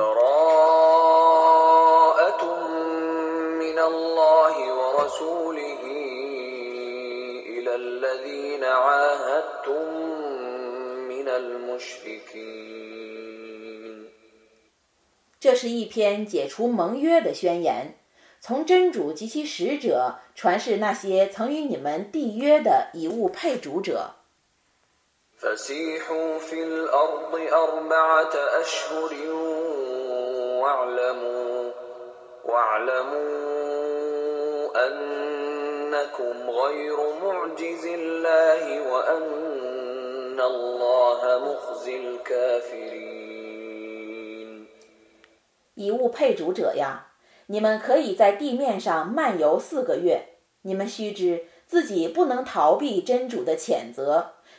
براءة من الله ورسوله إلى الذين عاهدتم من المشركين 这是一篇解除盟约的宣言，从真主及其使者传示那些曾与你们缔约的以物配主者。 فسيحوا في الأرض أربعة أشهر واعلموا واعلموا أنكم غير معجز الله وأن الله مخزي الكافرين 以物配主者呀，你们可以在地面上漫游四个月，你们须知自己不能逃避真主的谴责。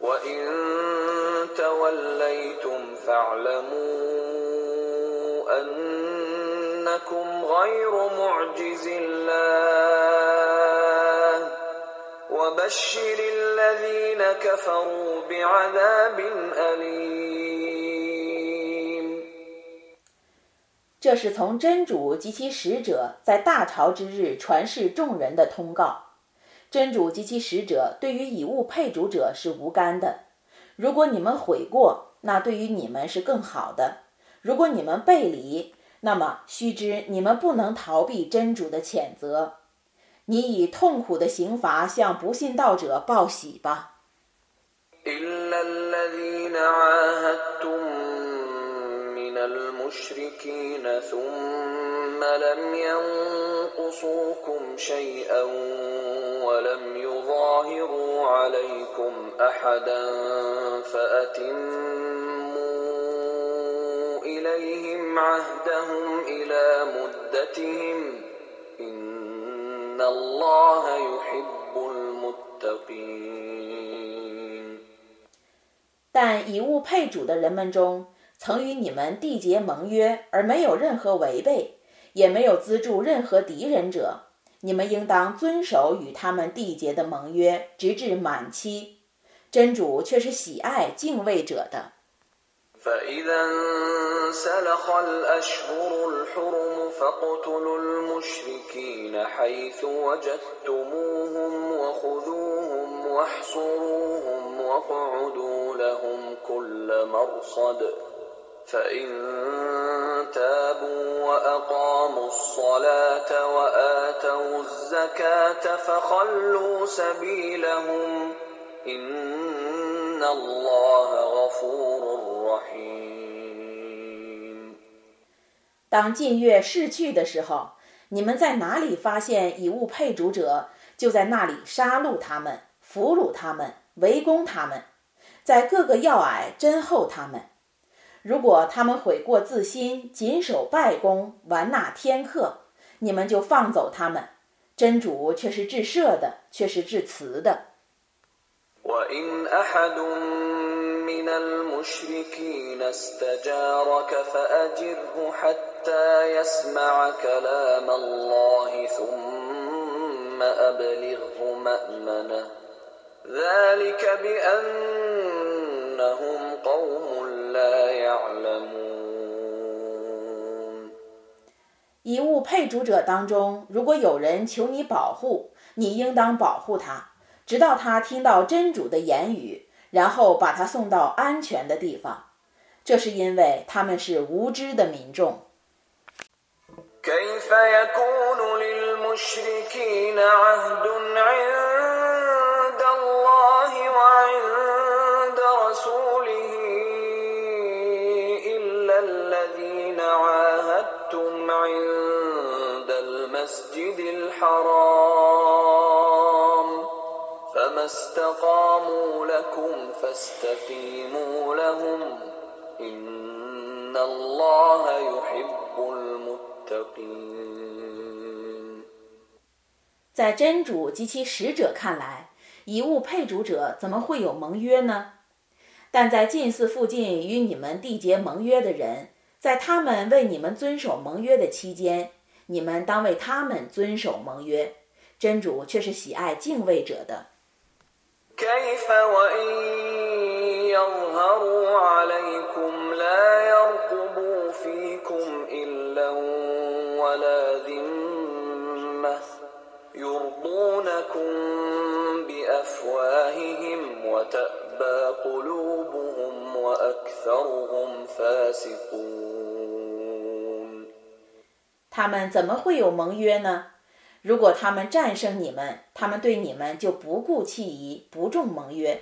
وإن توليتم فاعلموا أنكم غير معجز الله وبشر الذين كفروا بعذاب أليم 这是从真主及其使者在大潮之日传示众人的通告。 真主及其使者对于以物配主者是无干的。如果你们悔过，那对于你们是更好的；如果你们背离，那么须知你们不能逃避真主的谴责。你以痛苦的刑罚向不信道者报喜吧。ولم يظاهروا عليكم أحدا فأتموا إليهم عهدهم إلى مدتهم إن الله يحب المتقين 但以物配主的人们中， 曾与你们缔结盟约而没有任何违背，也没有资助任何敌人者。你们应当遵守与他们缔结的盟约，直至满期。真主却是喜爱敬畏者的。فإذا انسلخ الأشهر الحرم فاقتلوا المشركين حيث وجدتموهم وخذوهم واحصروهم واقعدوا لهم كل مرصد فإن تابوا وأقاموا الصلاة وآتوا الزكاة فخلوا سبيلهم إن الله غفور رحيم 当禁月逝去的时候，你们在哪里发现以物配主者，就在那里杀戮他们，俘虏他们，围攻他们，在各个要隘侦候他们。 如果他们悔过自新，谨守拜功，完纳天课，你们就放走他们。真主却是至赦的，却是至慈的。وَإِنْ أَحَدٌ مِّنَ الْمُشْرِكِينَ اسْتَجَارَكَ فَأَجِرْهُ حَتَّى يَسْمَعَ كَلَامَ اللَّهِ ثُمَّ أَبْلِغْهُ مَأْمَنَهُ ذَلِكَ بِأَنَّهُمْ قَوْمٌ لَا يَعْلَمُونَ 以物配主者当中，如果有人求你保护，你应当保护他，直到他听到真主的言语，然后把他送到安全的地方。这是因为他们是无知的民众。كيف يكون للمشركين عهد عند الله وعند رسوله إلا الذين عاهدتم عند المسجد الحرام فما استقاموا لكم فاستقيموا لهم إن إن الله يحب المتقين 在真主及其使者看来，以物配主者怎么会有盟约呢？ 但在近寺附近与你们缔结盟约的人，在他们为你们遵守盟约的期间，你们当为他们遵守盟约。真主却是喜爱敬畏者的。他们怎么会有盟约呢？如果他们战胜你们他们对你们就不顾弃义不重盟约。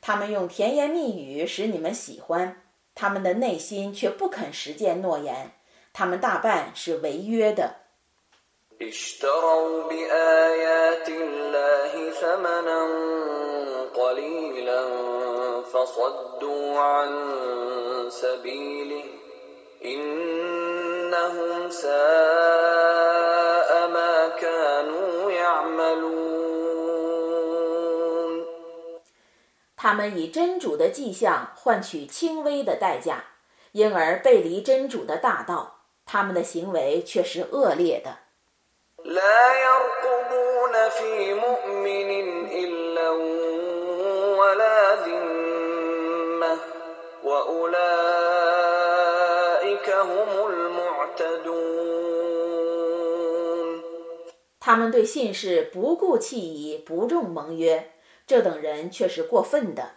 他们用甜言蜜语使你们喜欢他们的内心却不肯实践诺言。他们大半是违约的。他们以真主的迹象换取轻微的代价，因而背离真主的大道。他们的行为却是恶劣的。他们对信士不顾器仪，不重盟约。这等人却是过分的。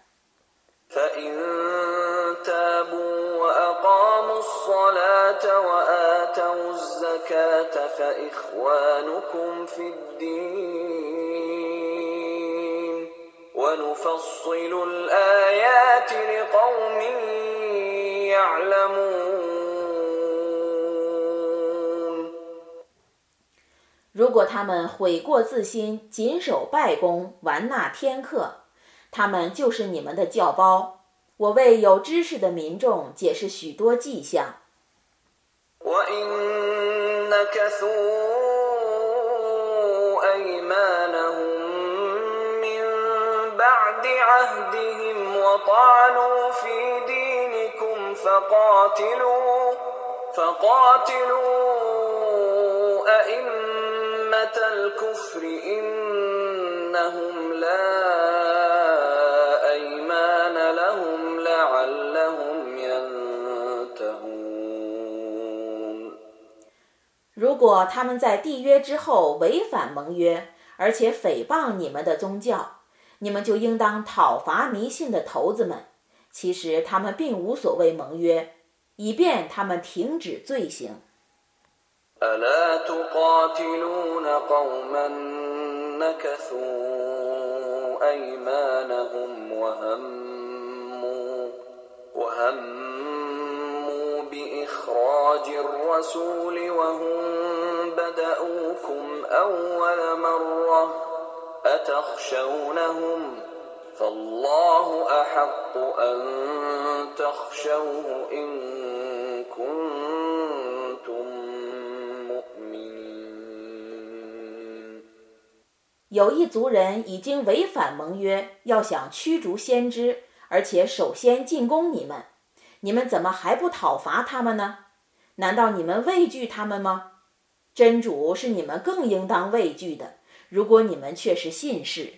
如果他们悔过自新，谨守拜功，完纳天课，他们就是你们的教包。我为有知识的民众解释许多迹象。如果他们在缔约之后违反盟约，而且诽谤你们的宗教，你们就应当讨伐迷信的头子们。其实他们并无所谓盟约，以便他们停止罪行。有一族人已经违反盟约，要想驱逐先知，而且首先进攻你们，你们怎么还不讨伐他们呢？难道你们畏惧他们吗？真主是你们更应当畏惧的。如果你们却是信士。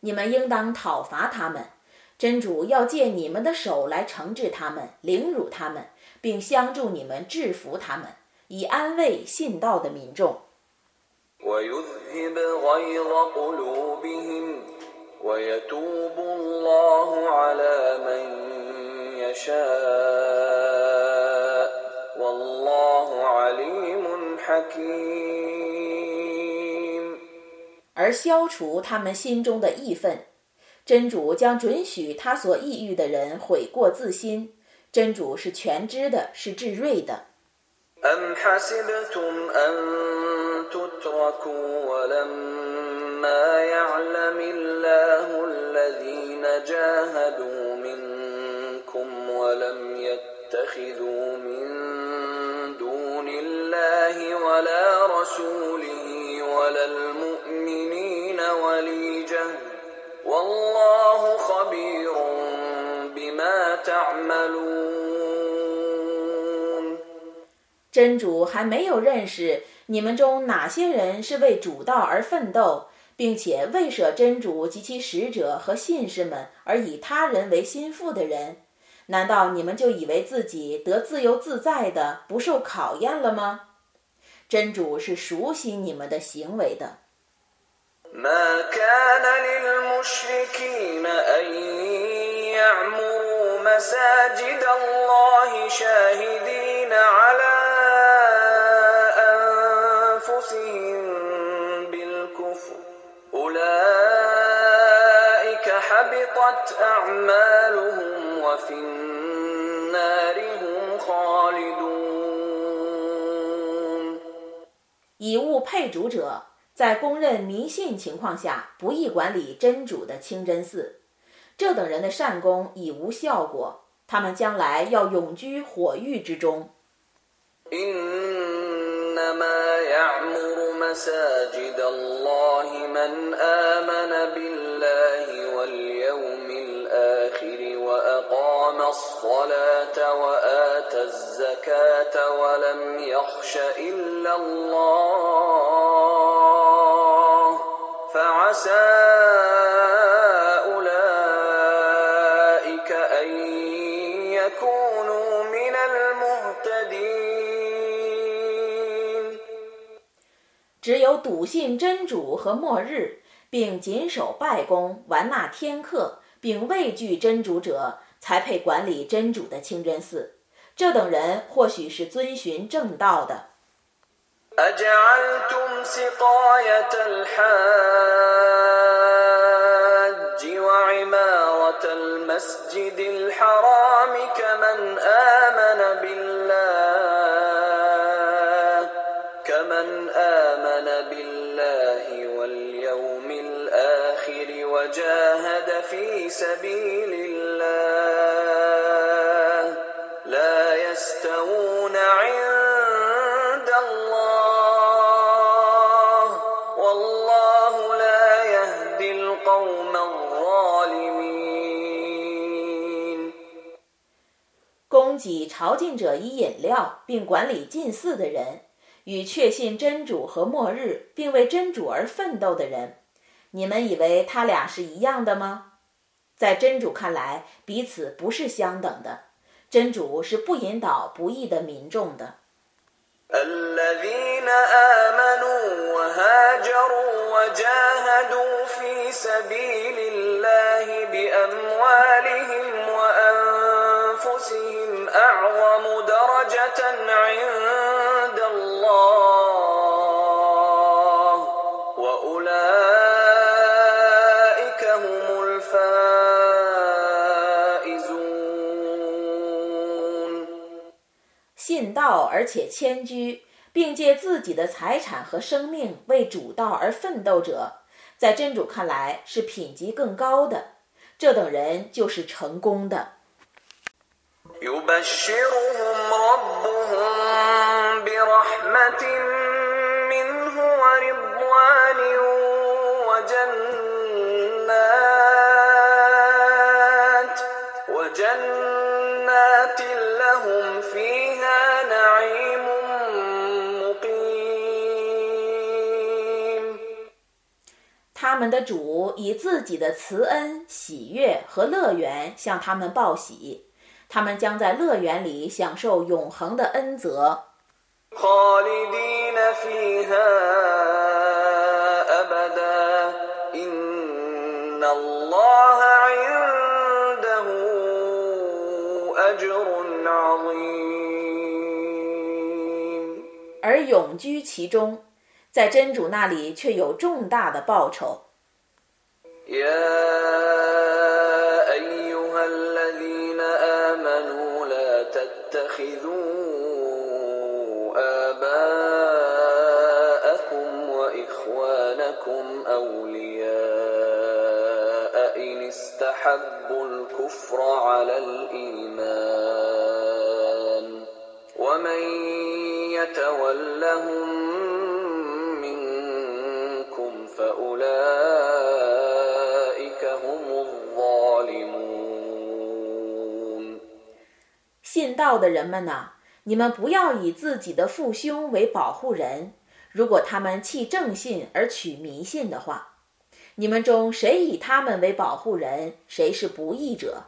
你们应当讨伐他们，真主要借你们的手来惩治他们、凌辱他们，并相助你们制服他们，以安慰信道的民众。而消除他们心中的义愤。真主将准许他所抑郁的人悔过自新。真主是全知的，是至睿的。真主还没有认识你们中哪些人是为主道而奋斗，并且未舍真主及其使者和信士们而以他人为心腹的人，难道你们就以为自己得自由自在的不受考验了吗？真主是熟悉你们的行为的。以物配主者，在公认迷信情况下，不宜管理真主的清真寺。这等人的善功已无效果，他们将来要永居火狱之中。只有笃信真主和末日，并谨守拜功、完纳天课，并畏惧真主者，才配管理真主的清真寺。这等人或许是遵循正道的。供给朝觐者以饮料，并管理近寺的人，与确信真主和末日，并为真主而奋斗的人，你们以为他俩是一样的吗？在真主看来，彼此不是相等的。真主是不引导不义的民众的。道而且迁居，并借自己的财产和生命为主道而奋斗者，在真主看来是品级更高的。这等人就是成功的。们的主以自己的慈恩、喜悦和乐园向他们报喜，他们将在乐园里享受永恒的恩泽。而永居其中。在真主那里却有重大的报酬。يا أيها الذين آمنوا لا تتخذوا آباءكم وإخوانكم أولياء إن استحبوا الكفر على الإيمان ومن يتولهم منكم فأولئك 信道的人们呐，你们不要以自己的父兄为保护人。如果他们弃正信而取迷信的话，你们中谁以他们为保护人，谁是不义者。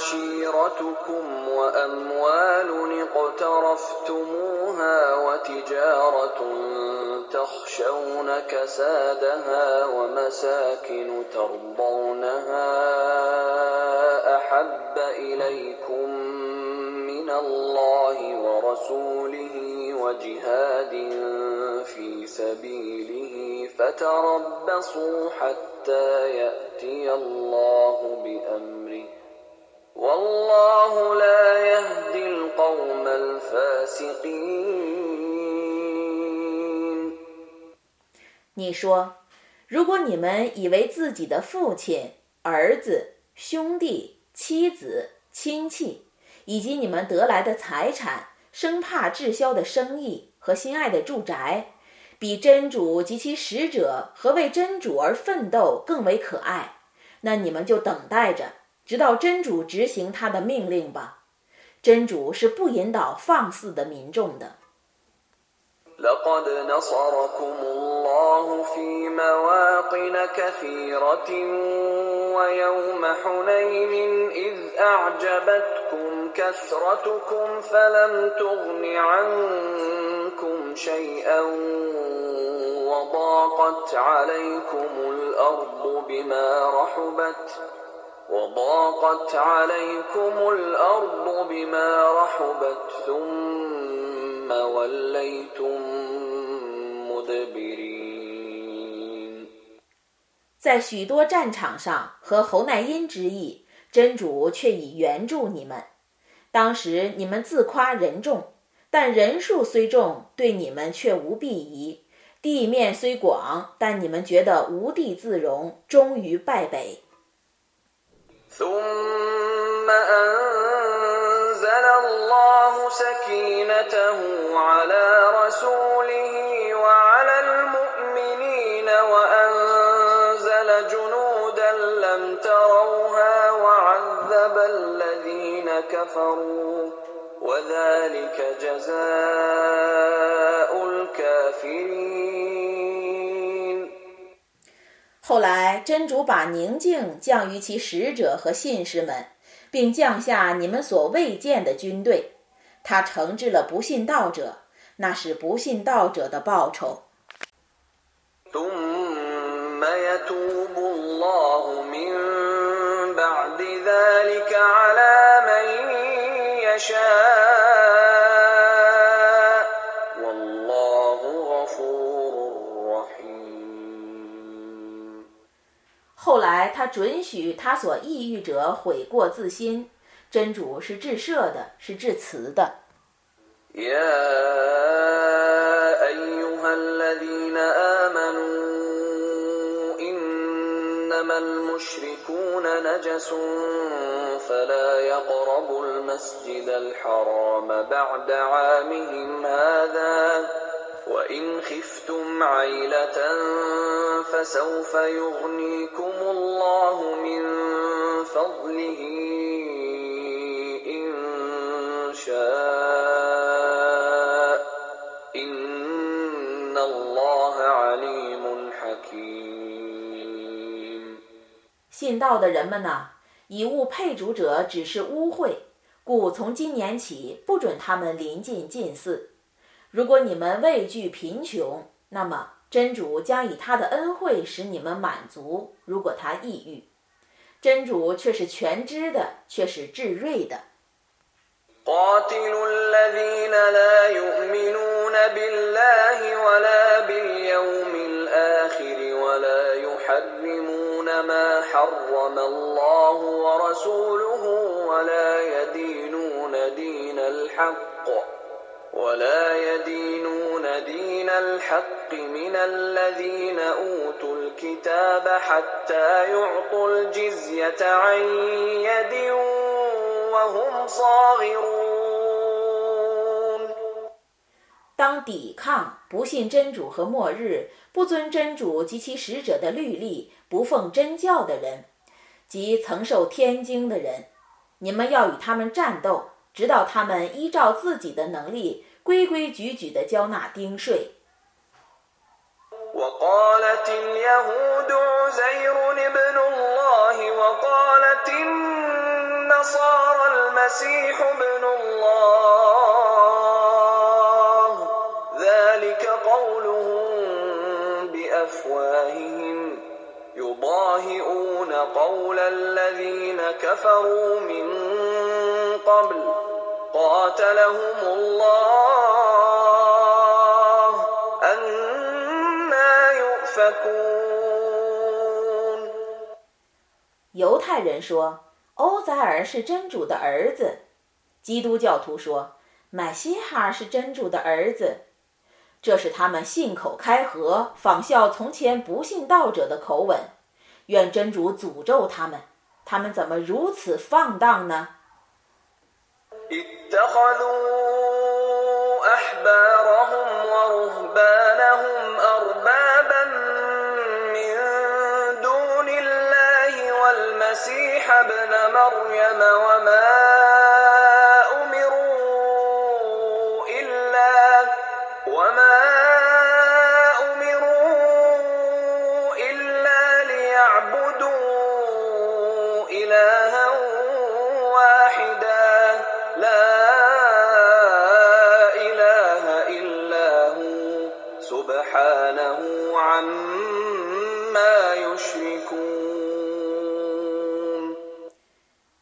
عشيرتكم وأموال اقترفتموها وتجارة تخشون كسادها ومساكن ترضونها أحب إليكم من الله ورسوله وجهاد في سبيله فتربصوا حتى يأتي الله بأمره 你说，如果你们以为自己的父亲、儿子、兄弟、妻子、亲戚，以及你们得来的财产、生怕滞销的生意和心爱的住宅，比真主及其使者和为真主而奋斗更为可爱，那你们就等待着，直到真主执行他的命令吧。真主是不引导放肆的民众的。在许多战场上和侯乃因之役，真主却已援助你们。当时你们自夸人众，但人数虽众，对你们却无裨益；地面虽广，但你们觉得无地自容，终于败北。ثم أنزل الله سكينته على رسوله وعلى المؤمنين وأنزل جنودا لم تروها وعذب الذين كفروا وذلك جزاء الكافرين 后来，真主把宁静降于其使者和信士们，并降下你们所未见的军队。他惩治了不信道者，那是不信道者的报酬。后来，他准许他所抑郁者悔过自新。真主是至赦的，是至慈的。信道的人们呐，以物配主者只是污秽，故从今年起不准他们临近近寺。如果你们畏惧贫穷，那么真主将以他的恩惠使你们满足，如果他抑郁。真主却是全知的，却是至睿的。当抵抗不信真主和末日、不遵真主及其使者的律例、不奉真教的人，及曾受天经的人，你们要与他们战斗，直到他们依照自己的能力规规矩矩地交纳丁税。犹太人说，欧宰尔是真主的儿子；基督教徒说，麦西哈是真主的儿子。这是他们信口开河、仿效从前不信道者的口吻。愿真主诅咒他们！他们怎么如此放荡呢？اتخذوا أحبارهم ورهبانهم أربابا من دون الله والمسيح ابن مريم وما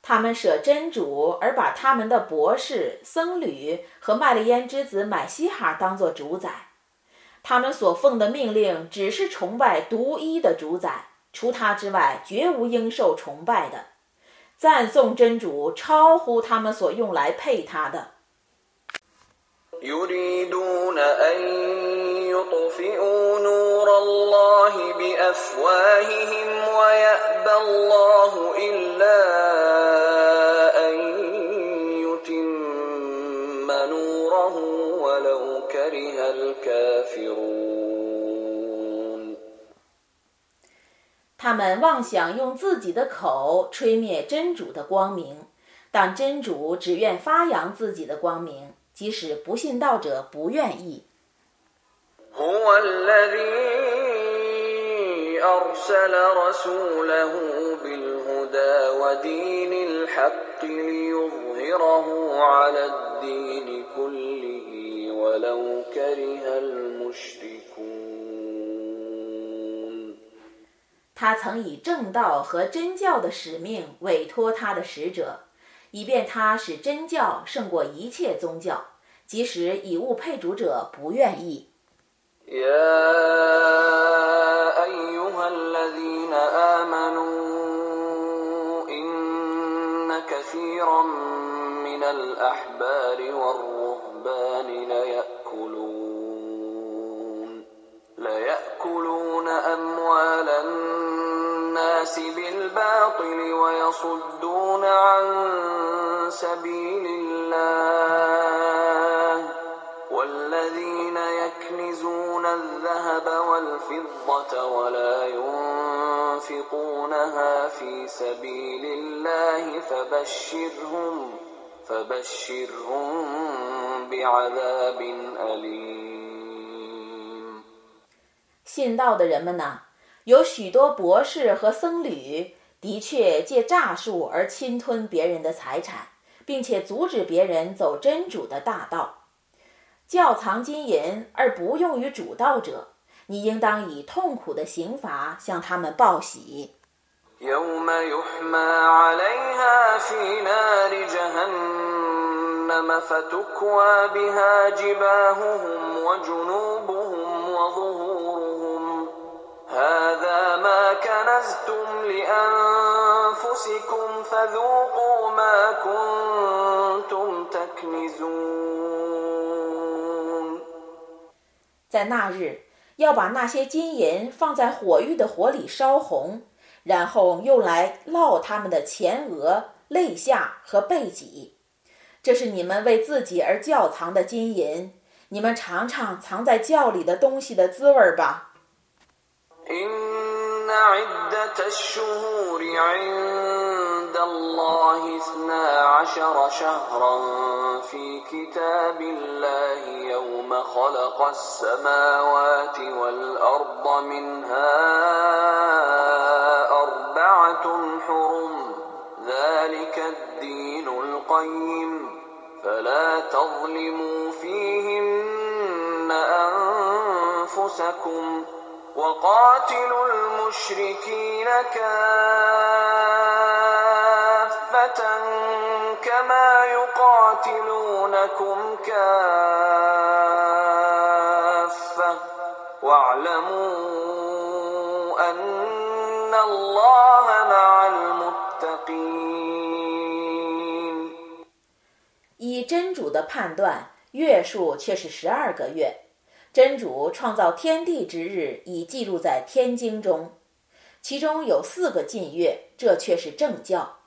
他们舍真主，而把他们的博士、僧侣和麦利烟之子买西哈当做主宰。他们所奉的命令只是崇拜独一的主宰，除他之外绝无应受崇拜的。赞颂真主超乎他们所用来配他的。他们妄想用自己的口吹灭真主的光明，但真主只愿发扬自己的光明，即使不信道者不愿意。他曾以正道和真教的使命委托他的使者，以便他使真教胜过一切宗教，即使以物配主者不愿意。信道的人们呐， 有许多博士和僧侣，的确借诈术而侵吞别人的财产，并且阻止别人走真主的大道，窖藏金银而不用于主道者，你应当以痛苦的刑罚向他们报喜。在那日，要把那些金银放在火狱的火里烧红，然后用来烙他们的前额、肋下和背脊。这是你们为自己而窖藏的金银，你们尝尝藏在窖里的东西的滋味吧。إن عدة الشهور عند الله اثنا عشر شهرا في كتاب الله يوم خلق السماوات والأرض منها أربعة حرم ذلك الدين القيم. فلا تظلموا فيهن أنفسكم ۖ.依真主的判断，月数却是十二个月。真主创造天地之日已记录在天经中，其中有四个禁月，这却是正教。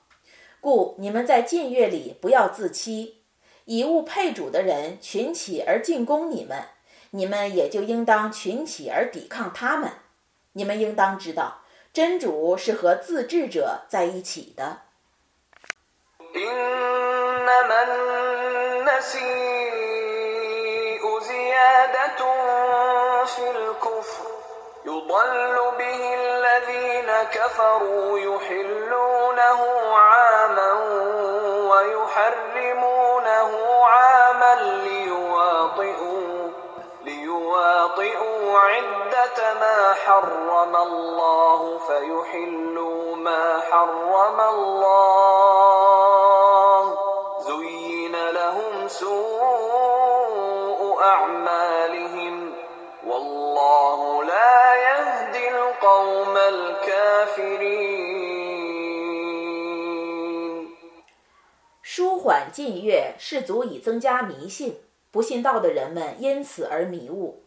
故你们在禁月里不要自欺，以物配主的人群起而进攻你们，你们也就应当群起而抵抗他们。你们应当知道，真主是和自制者在一起的。زيادة في الكفر. يضل به الذين كفروا يحلونه عاما ويحرمونه عاما ليواطئوا ليواطئوا عدة ما حرم الله فيحلوا ما حرم الله. زين لهم سوء 舒缓禁月是足以增加迷信，不信道的人们因此而迷误。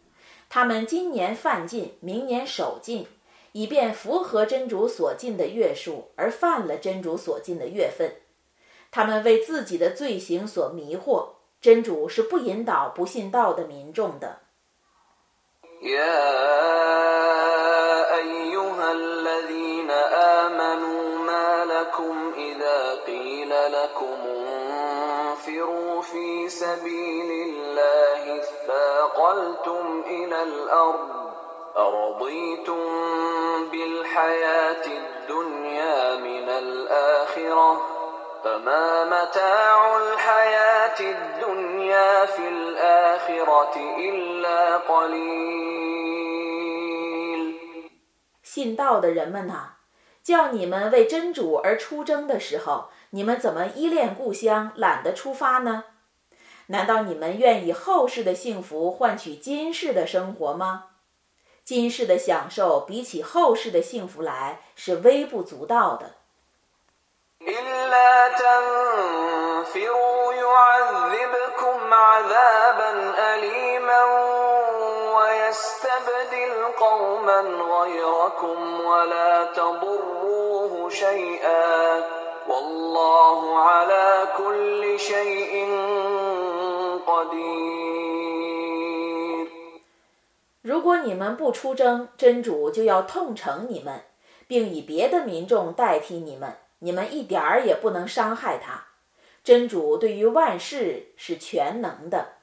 他们今年犯禁，明年守禁，以便符合真主所禁的月数，而犯了真主所禁的月份。他们为自己的罪行所迷惑，真主是不引导不信道的民众的。信道的人们呐，叫你们为真主而出征的时候，你们怎么依恋故乡，懒得出发呢？难道你们愿以后世的幸福换取今世的生活吗？今世的享受比起后世的幸福来是微不足道的。如果你们不出征，真主就要痛惩你们，并以别的民众代替你们，你们一点儿也不能伤害他。真主对于万事是全能的。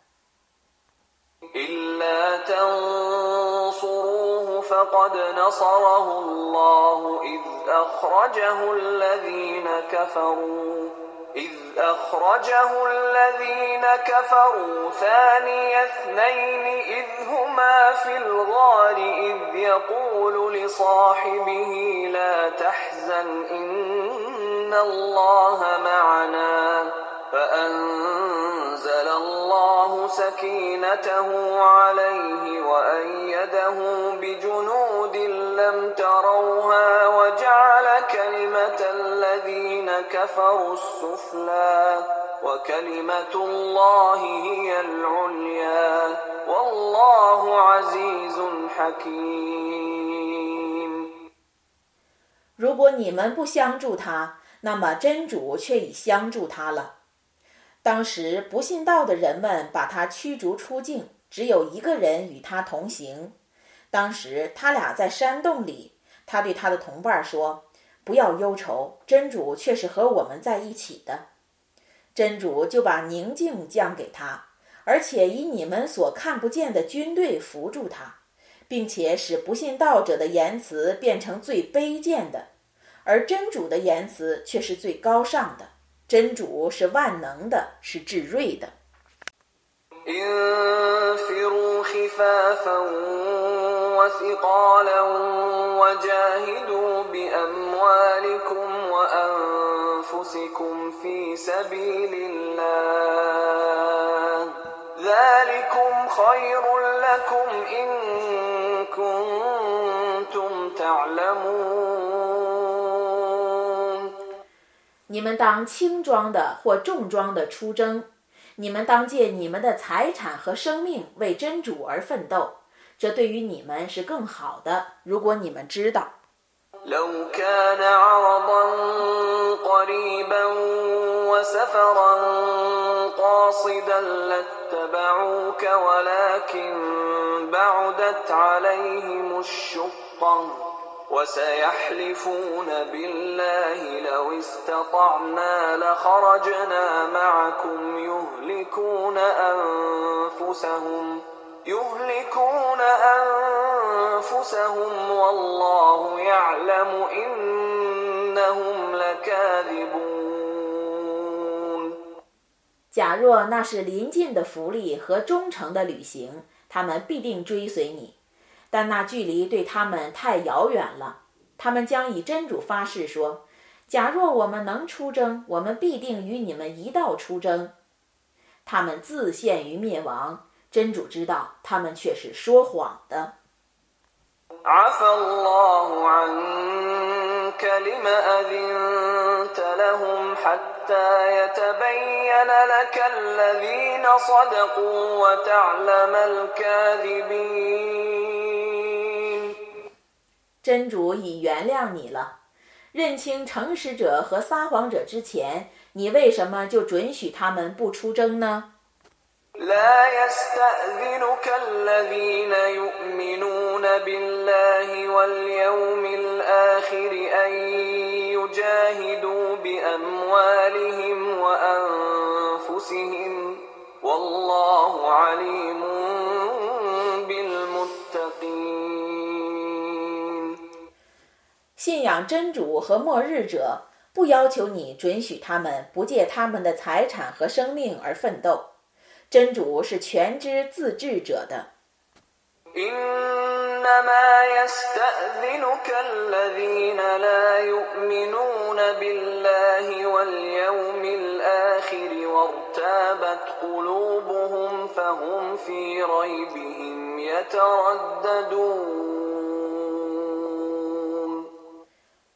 إذ أخرجه الذين كفروا ثاني اثنين إذ هما في الغار إذ يقول لصاحبه لا تحزن إن الله معنا فأنزل الله سكينته عليه وأيده بجنود لم تروها وجعل كلمة الذين كفروا السفلى وكلمة الله هي العليا والله عزيز حكيم 如果你们不相助他， 那么真主却已相助他了。当时不信道的人们把他驱逐出境，只有一个人与他同行。当时他俩在山洞里，他对他的同伴说：“不要忧愁，真主却是和我们在一起的。”真主就把宁静降给他，而且以你们所看不见的军队扶助他，并且使不信道者的言辞变成最卑贱的，而真主的言辞却是最高尚的。真主是万能的，是至睿的。你们当轻装的或重装的出征，你们当借你们的财产和生命为真主而奋斗，这对于你们是更好的。如果你们知道。وسيحلفون بالله لو استطعنا لخرجنا معكم يهلكون أنفسهم يهلكون أنفسهم والله يعلم إنهم لكاذبون 假若那是临近的福利和忠诚的旅行，他们必定追随你。 但那距离对他们太遥远了，他们将以真主发誓说：“假若我们能出征，我们必定与你们一道出征。”他们自陷于灭亡，真主知道他们却是说谎的。真主已原谅你了，认清诚实者和撒谎者之前，你为什么就准许他们不出征呢？信仰真主和末日者，不要求你准许他们不借他们的财产和生命而奋斗。真主是全知自治者的。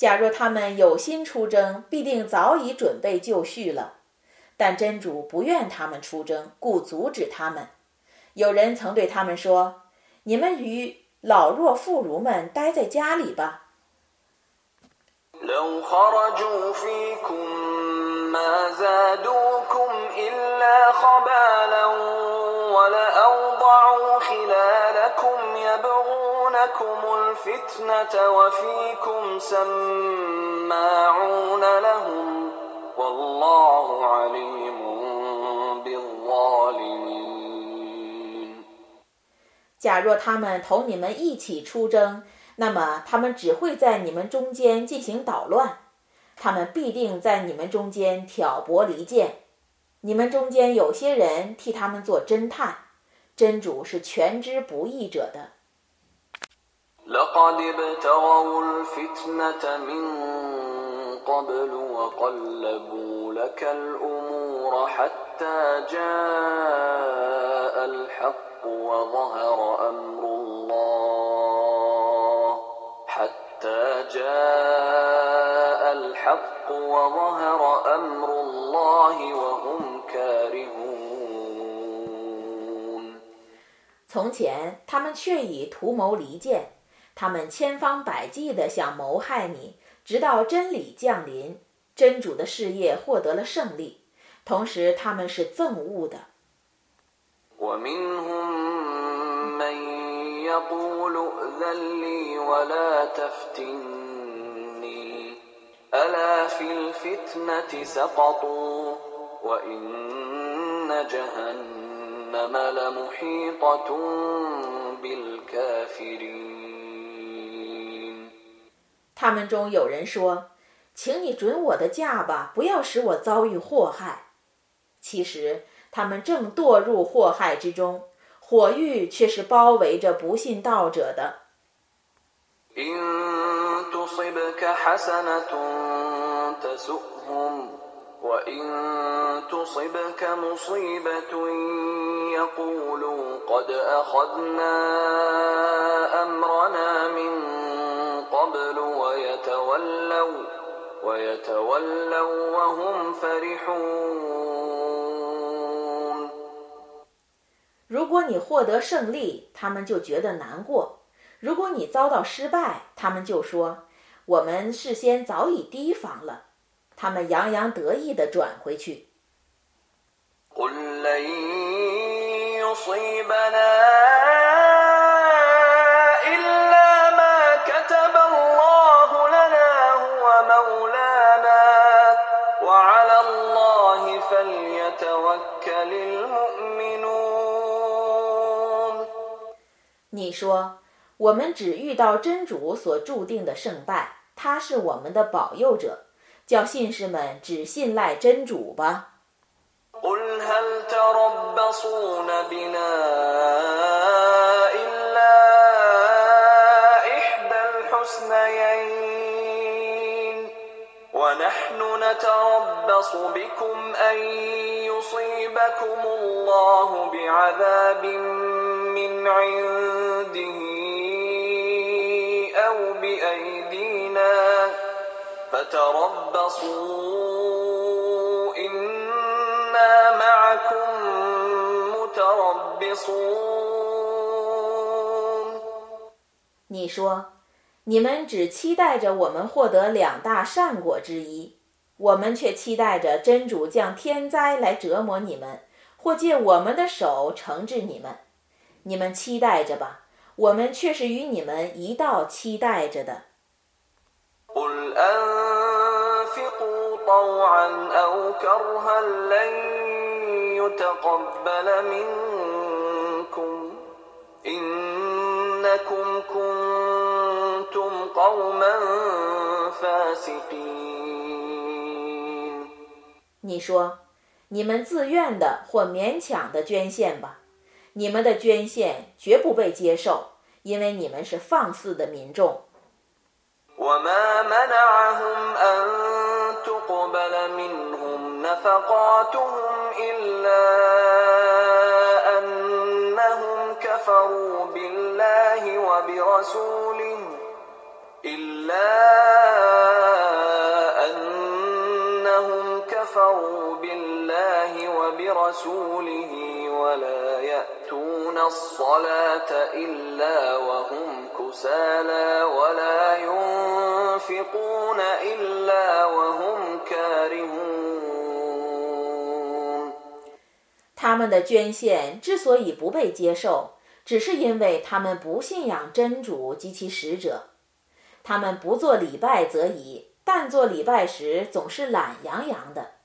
假若他们有心出征，必定早已准备就绪了。但真主不愿他们出征，故阻止他们。有人曾对他们说：“你们与老弱妇孺们待在家里吧。” لو خرجوا فيكم ما زادوكم إلا خبالا ولأوضعوا خلالكم يبغونكم الفتنة وفيكم سماعون لهم والله عليم بالظالمين 假若他们同你们一起出征，那么他们只会在你们中间进行捣乱，他们必定在你们中间挑拨离间。你们中间有些人替他们做侦探，真主是全知不义者的。 从前，他们却已图谋离间， 他们千方百计地想谋害你，直到真理降临，真主的事业获得了胜利。同时，他们是憎恶的。他们中有人说：“请你准我的假吧，不要使我遭遇祸害。”其实，他们正堕入祸害之中，火狱却是包围着不信道者的。如果你获得胜利，他们就觉得难过；如果你遭到失败，他们就说：“我们事先早已提防了。”他们洋洋得意地转回去。你说，我们只遇到真主所注定的胜败，他是我们的保佑者，叫信士们只信赖真主吧。你说，你们只期待着我们获得两大善果之一，我们却期待着真主降天灾来折磨你们，或借我们的手惩治你们。你们期待着吧，我们却是与你们一道期待着的。你说，你们自愿的或勉强的捐献吧，你们的捐献绝不被接受，因为你们是放肆的民众。他们的捐献之所以不被接受只是因为他们不信仰真主及其使者。他们不做礼拜则已但做礼拜时总是懒洋洋的。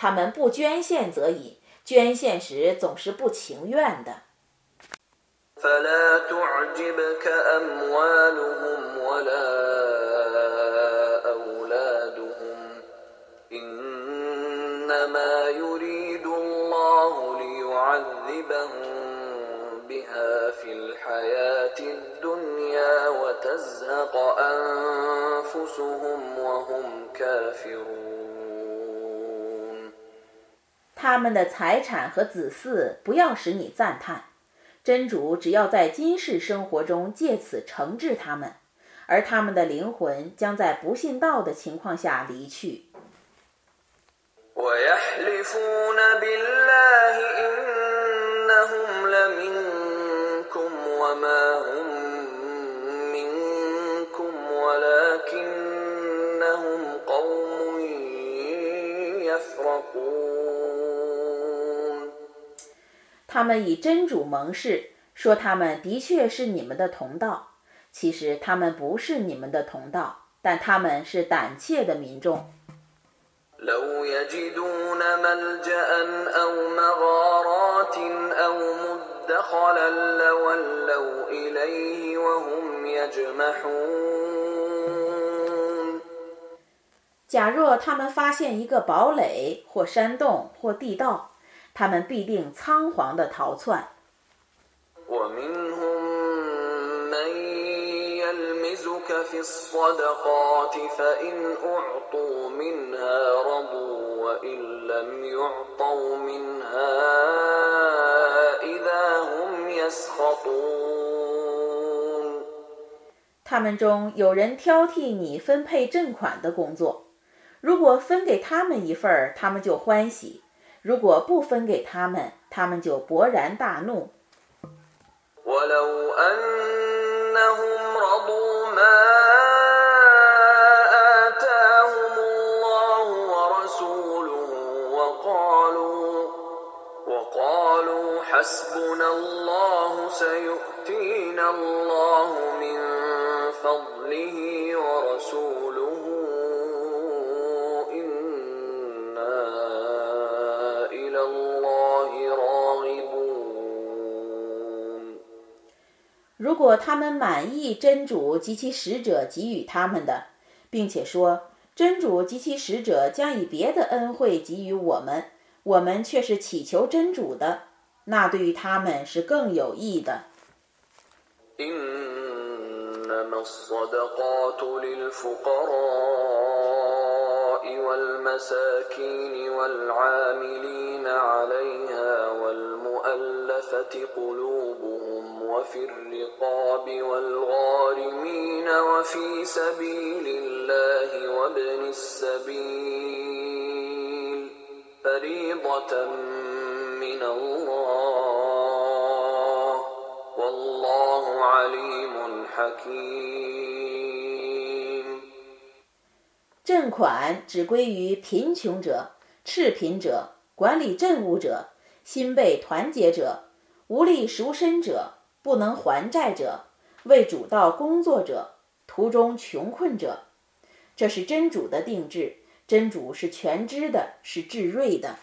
他们不捐献则已，捐献时总是不情愿的。فلا تعجبك أموالهم ولا أولادهم إنما يريد الله ليعذبهم بها في الحياة الدنيا وتزهق أنفسهم وهم كافرون 他们的财产和子嗣不要使你赞叹。真主只要在今世生活中借此惩治他们，而他们的灵魂将在不信道的情况下离去。他们以真主盟誓，说他们的确是你们的同道。其实他们不是你们的同道，但他们是胆怯的民众。假若他们发现一个堡垒或山洞或地道。他们必定仓皇的逃窜。他们中有人挑剔你分配赈款的工作，如果分给他们一份儿，他们就欢喜。如果不分给他们，他们就勃然大怒。如果他们满意真主及其使者给予他们的，并且说真主及其使者将以别的恩惠给予我们，我们却是祈求真主的，那对于他们是更有益的。賑款只归于贫穷者、赤贫者、管理镇务者、心被团结者、无力赎身者。不能还债者，为主道工作者，途中穷困者，这是真主的定制。真主是全知的，是至睿的。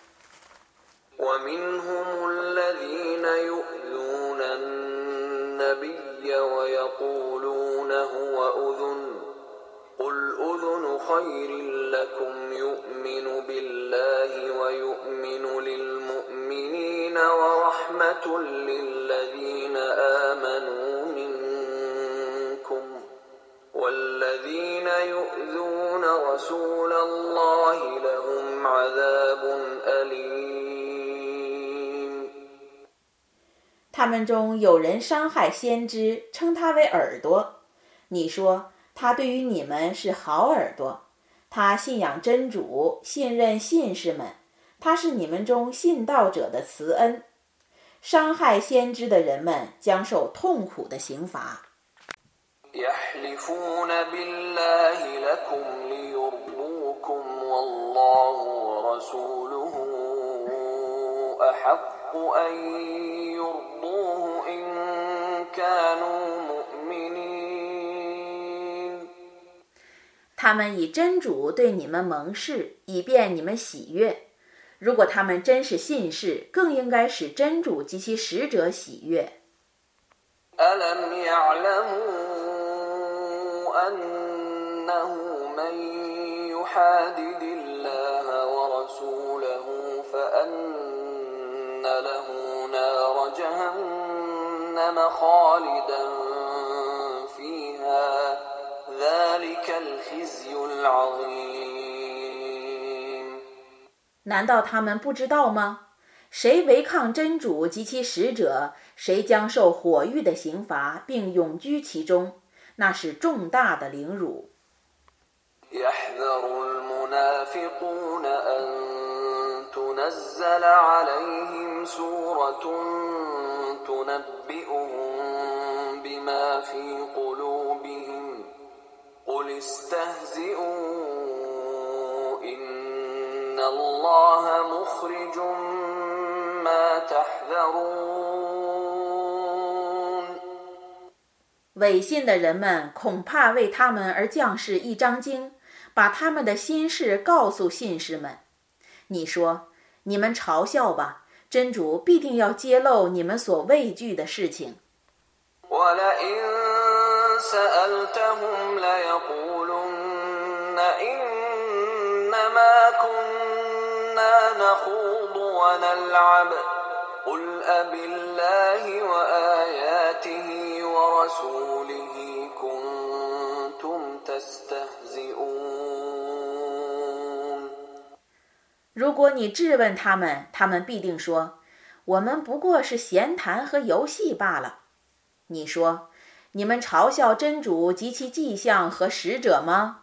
他们中有人伤害先知，称他为耳朵。你说 他对于你们是好耳朵，他信仰真主，信任信士们，他是你们中信道者的慈恩。伤害先知的人们将受痛苦的刑罚。他们以真主对你们盟誓，以便你们喜悦。如果他们真是信士，更应该使真主及其使者喜悦。难道他们不知道吗？谁违抗真主及其使者，谁将受火狱的刑罚，并永居其中，那是重大的凌辱。违信的人们恐怕为他们而降世一张经，把他们的心事告诉信士们。你说：“你们嘲笑吧，真主必定要揭露你们所畏惧的事情。ولئن سألتهم ليقولن إنما كنا نخوض ونلعب قل أبالله وآياته ورسوله كنتم تستهزئون 如果你质问他们，他们必定说：“我们不过是闲谈和游戏罢了。”你说：“ 你们嘲笑真主及其迹象和使者吗？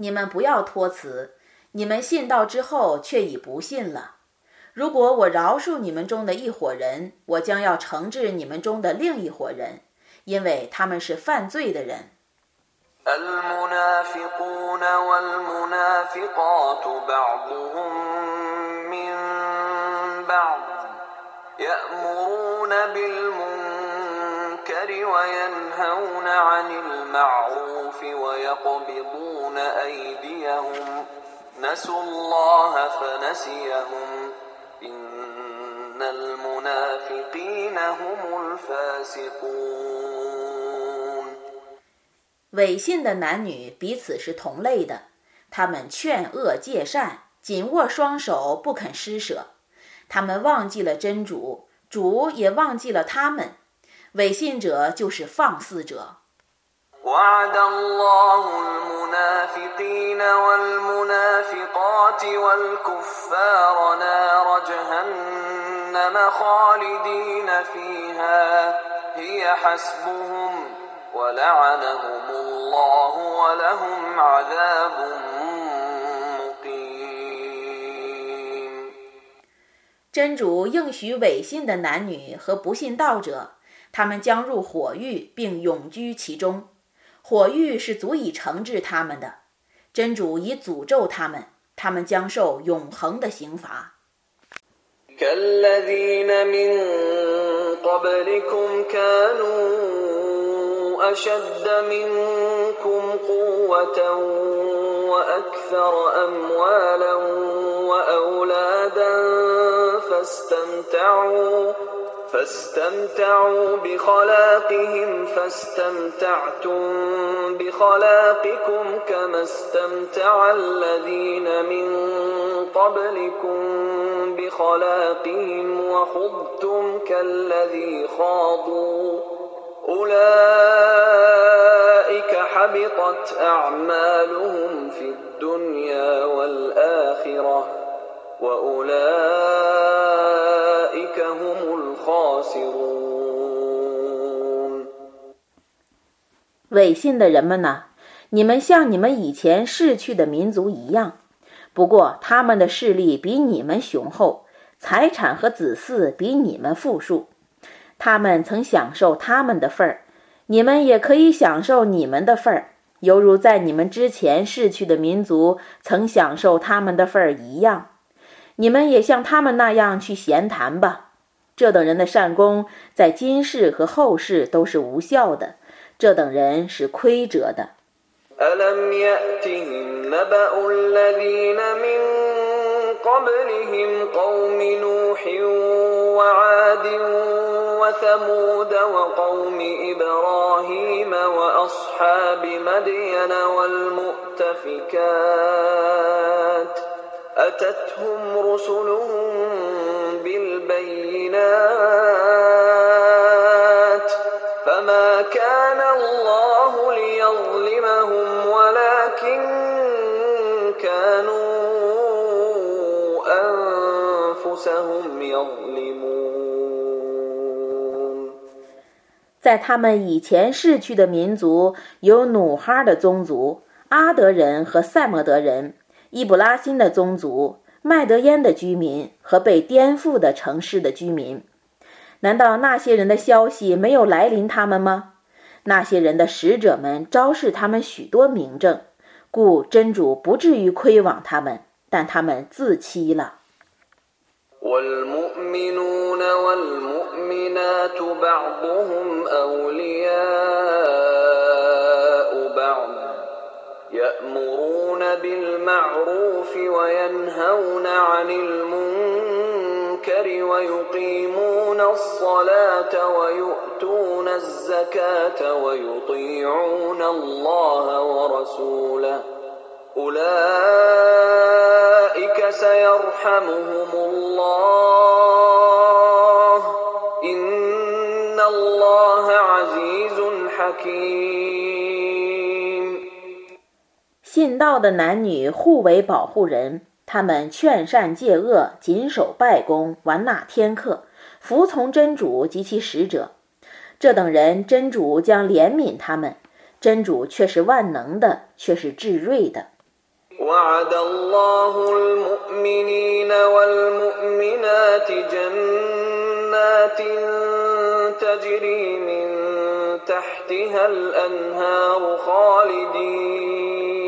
你们不要托辞，你们信道之后却已不信了。如果我饶恕你们中的一伙人，我将要惩治你们中的另一伙人，因为他们是犯罪的人。 المنافقون والمنافقات بعضهم من بعض يأمرون بالمنكر وينهون عن المعروف ويقبضون أيديهم نسوا الله فنسيهم إن المنافقين هم الفاسقون 违信的男女彼此是同类的，他们劝恶戒善，紧握双手，不肯施舍。他们忘记了真主，主也忘记了他们。违信者就是放肆者。 وعد الله المنافقين والمنافقات والكفار نار جهنم خالدين فيها هي حسبهم ولعنهم الله ولهم عذاب مقيم 真主应许违信的男女和不信道者，他们将入火狱并永居其中。 火狱是足以惩治他们的。真主已诅咒他们，他们将受永恒的刑罚。 كالذين من قبلكم كانوا أشد منكم قوة وأكثر أموالا وأولادا فاستمتعوا فاستمتعوا بخلاقهم فاستمتعتم بخلاقكم كما استمتع الذين من قبلكم بخلاقهم وخضتم كالذي خاضوا. أولئك حبطت أعمالهم في الدنيا والآخرة وأولئك هم 伪信的人们呐，你们像你们以前逝去的民族一样，不过他们的势力比你们雄厚，财产和子嗣比你们富庶，他们曾享受他们的份儿，你们也可以享受你们的份儿。犹如在你们之前逝去的民族曾享受他们的份儿一样，你们也像他们那样去闲谈吧。这等人的善功在今世和后世都是无效的，这等人是亏折的。وثمود وقوم إبراهيم وأصحاب مدين والمؤتفكات أتتهم رسلهم بالبينات فما كان الله ليظلمهم ولكن كانوا أنفسهم يظلمون 在他们以前逝去的民族有努哈的宗族、阿德人和赛摩德人、 伊布拉辛的宗族、麦德烟的居民和被颠覆的城市的居民。难道那些人的消息没有来临他们吗？那些人的使者们昭示他们许多明证，故真主不至于亏枉他们，但他们自欺了。بالمعروف وينهون عن المنكر ويقيمون الصلاة ويؤتون الزكاة ويطيعون الله ورسوله. أولئك سيرحمهم الله. إن الله عزيز حكيم. 信道的男女互为保护人，他们劝善戒恶，谨守拜功，完纳天课，服从真主及其使者。这等人，真主将怜悯他们。真主却是万能的，却是至锐的。وعد الله المؤمنين والمؤمنات جنات تجري من تحتها الأنهار خالدين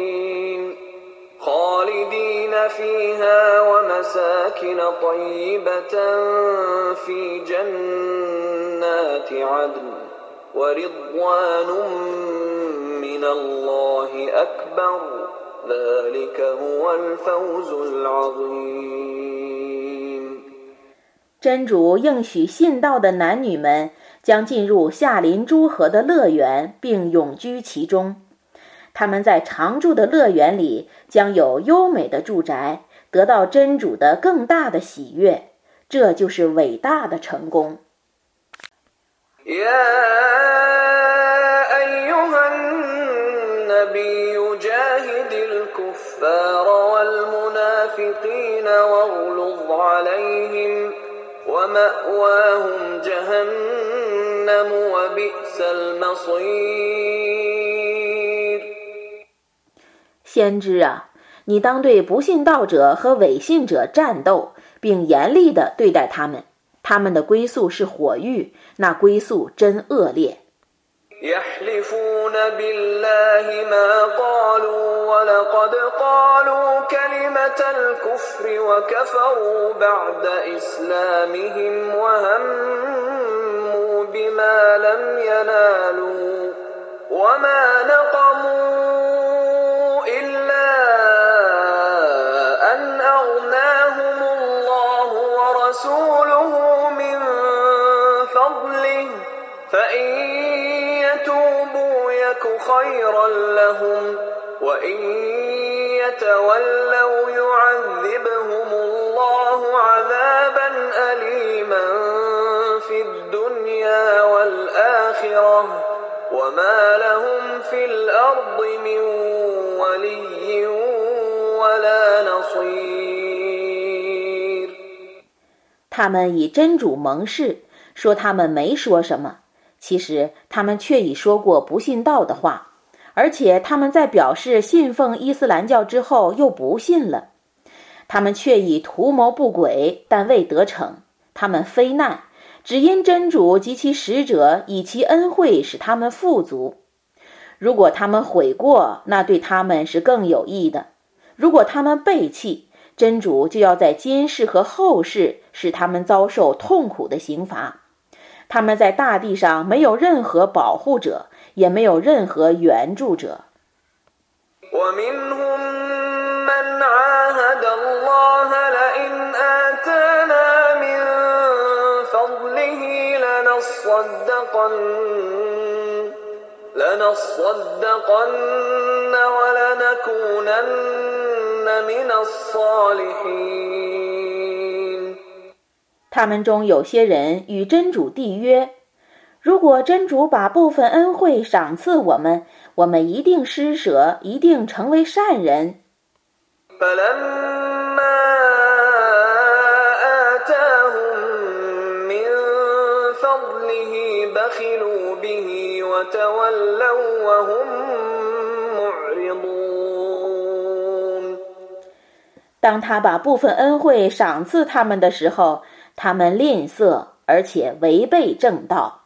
خالدين فيها ومساكن طيبة في جنات عدن ورضوان من الله أكبر 真主应许信道的男女们将进入夏林诸河的乐园，并永居其中。 他们在常住的乐园里将有优美的住宅，得到真主的更大的喜悦。这就是伟大的成功。先知啊，你当对不信道者和伪信者战斗，并严厉地对待他们。他们的归宿是火狱，那归宿真恶劣。يك خيرا لهم وإن يتولوا يعذبهم الله عذابا أليما في الدنيا والآخرة وما لهم في الأرض من ولي ولا نصير 他们以真主盟誓，说他们没说什么，其实他们却已说过不信道的话，而且他们在表示信奉伊斯兰教之后又不信了。他们却已图谋不轨，但未得逞。他们非难，只因真主及其使者以其恩惠使他们富足。如果他们悔过，那对他们是更有益的；如果他们背弃，真主就要在今世和后世使他们遭受痛苦的刑罚。他们在大地上没有任何保护者，也没有任何援助者。他们中有些人与真主缔约，如果真主把部分恩惠赏赐我们，我们一定施舍，一定成为善人。当他把部分恩惠赏赐他们的时候，他们吝啬，而且违背正道。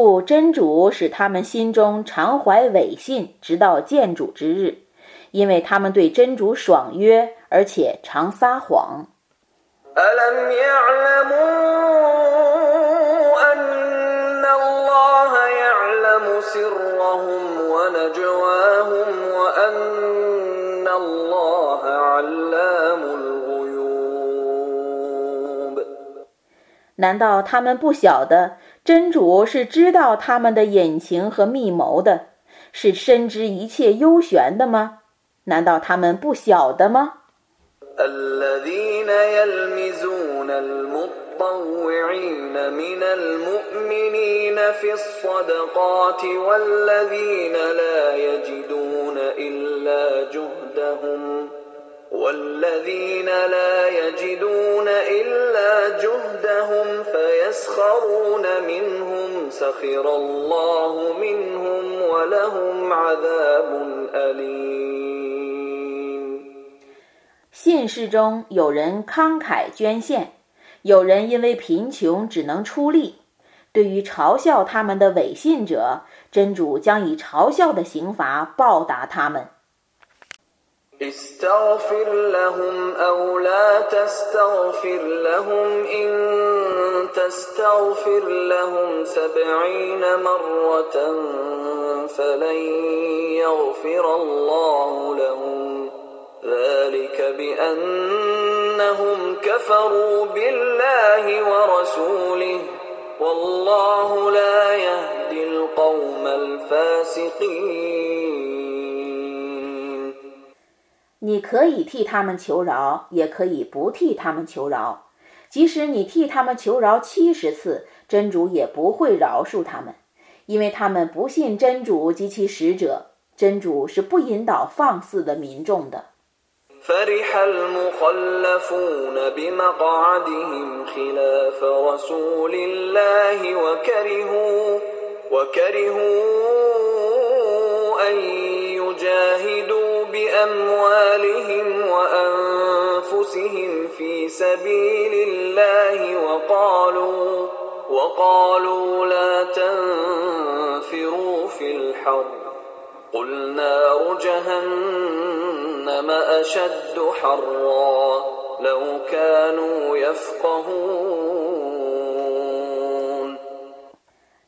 故真主使他们心中常怀伪信，直到见主之日，因为他们对真主爽约，而且常撒谎。难道他们不晓得真主是知道他们的隐情和密谋的，是深知一切幽玄的吗？难道他们不晓得吗？信士中有人慷慨捐献，有人因为贫穷只能出力。对于嘲笑他们的伪信者，真主将以嘲笑的刑罚报答他们。استغفر لهم أو لا تستغفر لهم إن تستغفر لهم سبعين مرة فلن يغفر الله لهم. ذلك بأنهم كفروا بالله ورسوله. والله لا يهدي القوم الفاسقين. 你可以替他们求饶，也可以不替他们求饶。即使你替他们求饶七十次，真主也不会饶恕他们，因为他们不信真主及其使者。真主是不引导放肆的民众的。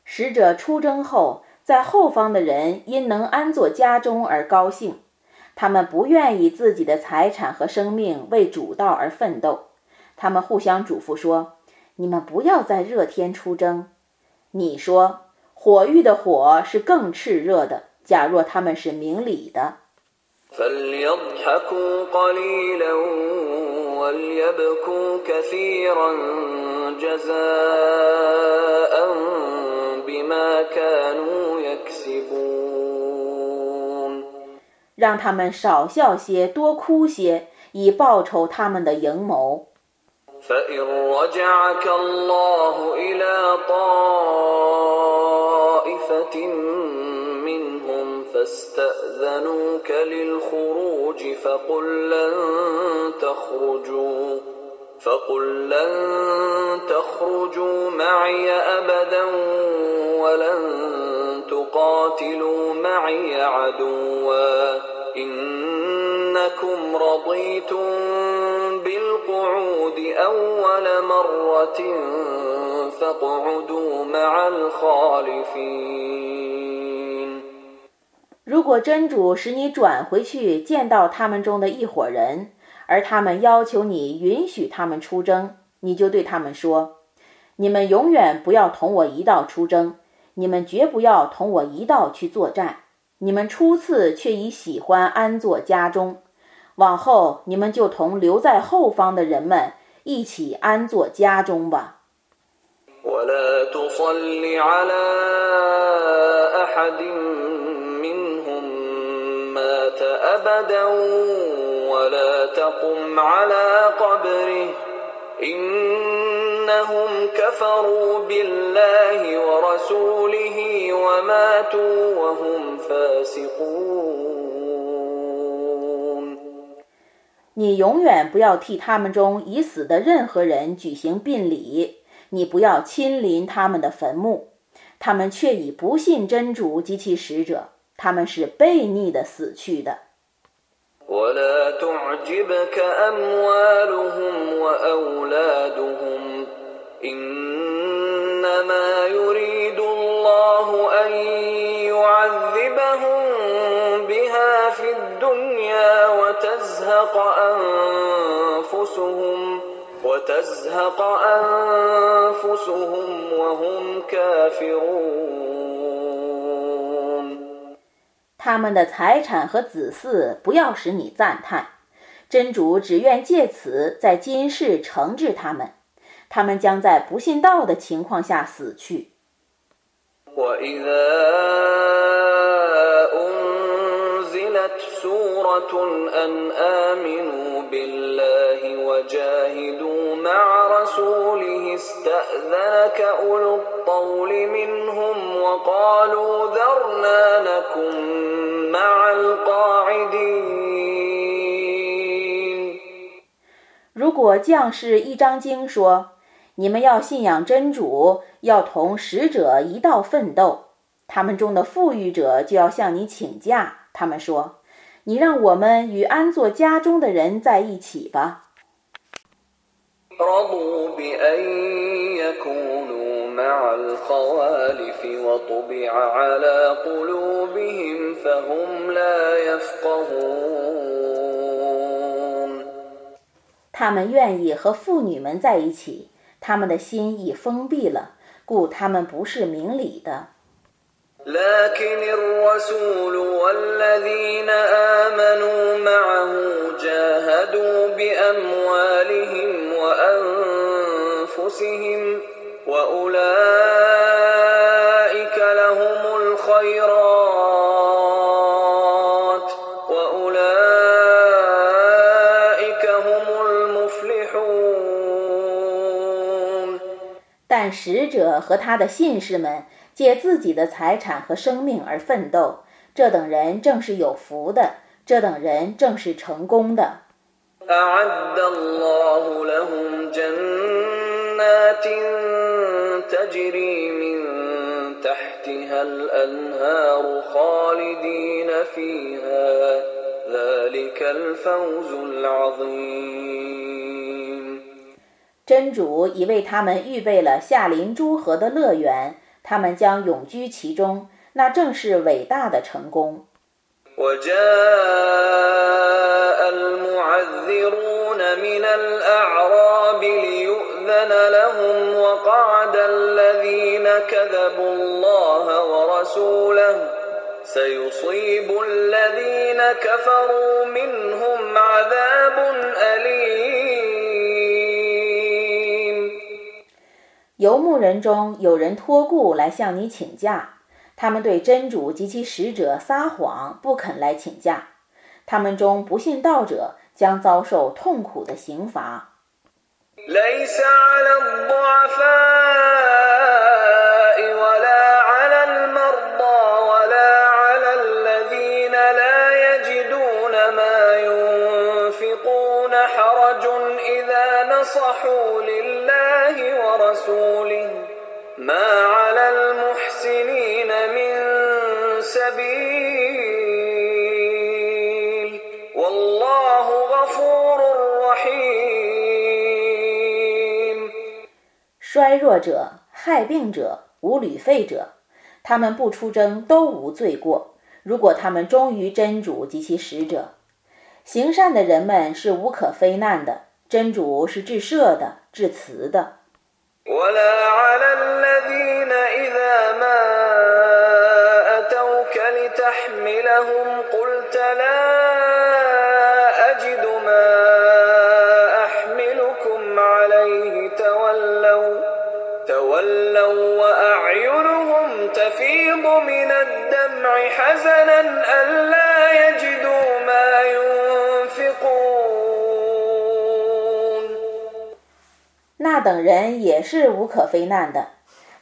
使者出征后，在后方的人因能安坐家中而高兴。他们不愿以自己的财产和生命为主道而奋斗，他们互相嘱咐说：“你们不要在热天出征。你说，火域的火是更炽热的。假若他们是明理的。让他们少笑些，多哭些，以报酬他们的阴谋。如果真主使你转回去见到他们中的一伙人，而他们要求你允许他们出征，你就对他们说：“你们永远不要同我一道出征，你们绝不要同我一道去作战。你们初次却已喜欢安坐家中，往后你们就同留在后方的人们一起安坐家中吧。”你永远不要替他们中已死的任何人举行殡礼，你不要亲临他们的坟墓，他们却已不信真主及其使者，他们是悖逆的死去的。他们的财产和子嗣不要使你赞叹，真主只愿借此在今世惩治他们，他们将在不信道的情况下死去。如果将士一张经说，你们要信仰真主，要同使者一道奋斗，他们中的富裕者就要向你请假。他们说：“你让我们与安坐家中的人在一起吧。”他们愿意和妇女们在一起，他们的心已封闭了，故他们不是明理的。使者和他的信士们借自己的财产和生命而奋斗，这等人正是有福的，这等人正是成功的。真主已为他们预备了下临诸河的乐园，他们将永居其中，那正是伟大的成功。 فأذن لهم وقعد الذين كذبوا الله ورسوله سيصيب الذين كفروا منهم عذاب أليم 游牧人中有人托故来向你请假，他们对真主及其使者撒谎，不肯来请假。他们中不信道者将遭受痛苦的刑罚。衰弱者、害病者、无旅费者，他们不出征都无罪过。如果他们忠于真主及其使者，行善的人们是无可非难的。真主是至赦的、至慈的。那等人也是无可非难的。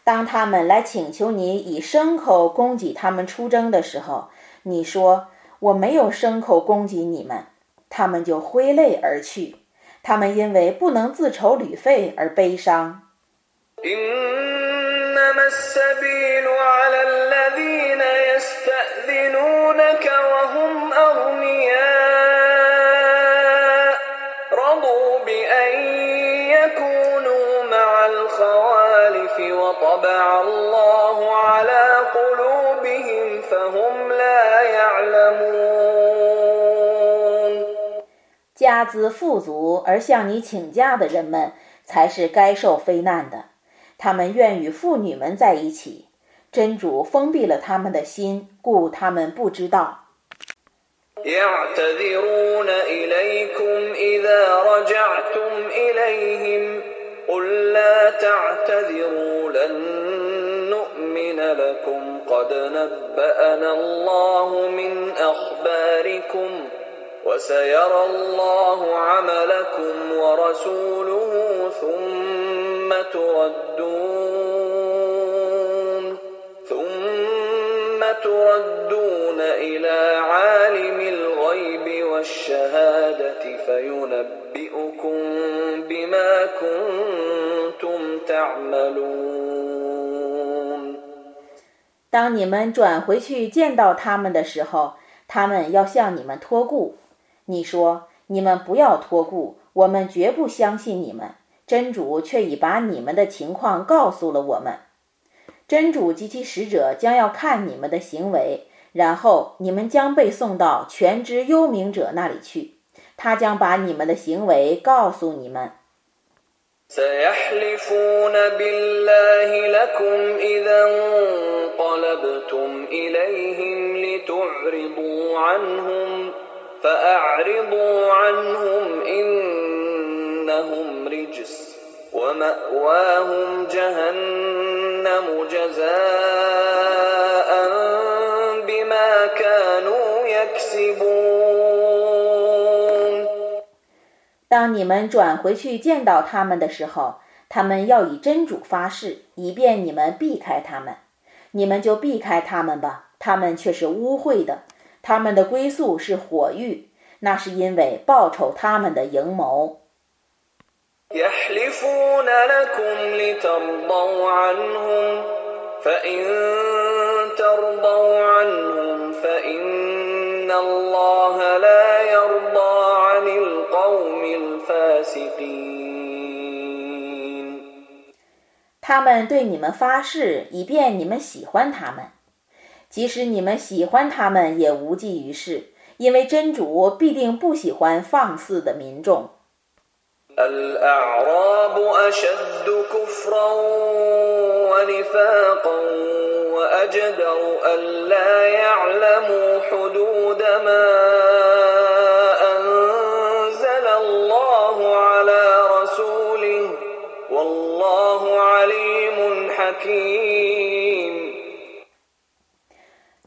当他们来请求你以牲口供给他们出征的时候，你说我没有牲口供给你们，他们就挥泪而去。他们因为不能自筹旅费而悲伤。家资富足而向你请假的人们，才是该受非难的。他们愿与妇女们在一起，真主封闭了他们的心，故他们不知道。当你们转回去见到他们的时候，他们要向你们托故。你说：“你们不要托故，我们绝不相信你们。”真主却已把你们的情况告诉了我们。真主及其使者将要看你们的行为，然后你们将被送到全知幽冥者那里去，他将把你们的行为告诉你们。当你们转回去见到他们的时候，他们要以真主发誓，以便你们避开他们。你们就避开他们吧，他们却是污秽的。他们的归宿是火狱，那是因为报酬他们的阴谋。他们对你们发誓，以便你们喜欢他们。即使你们喜欢他们，也无济于事，因为真主必定不喜欢放肆的民众。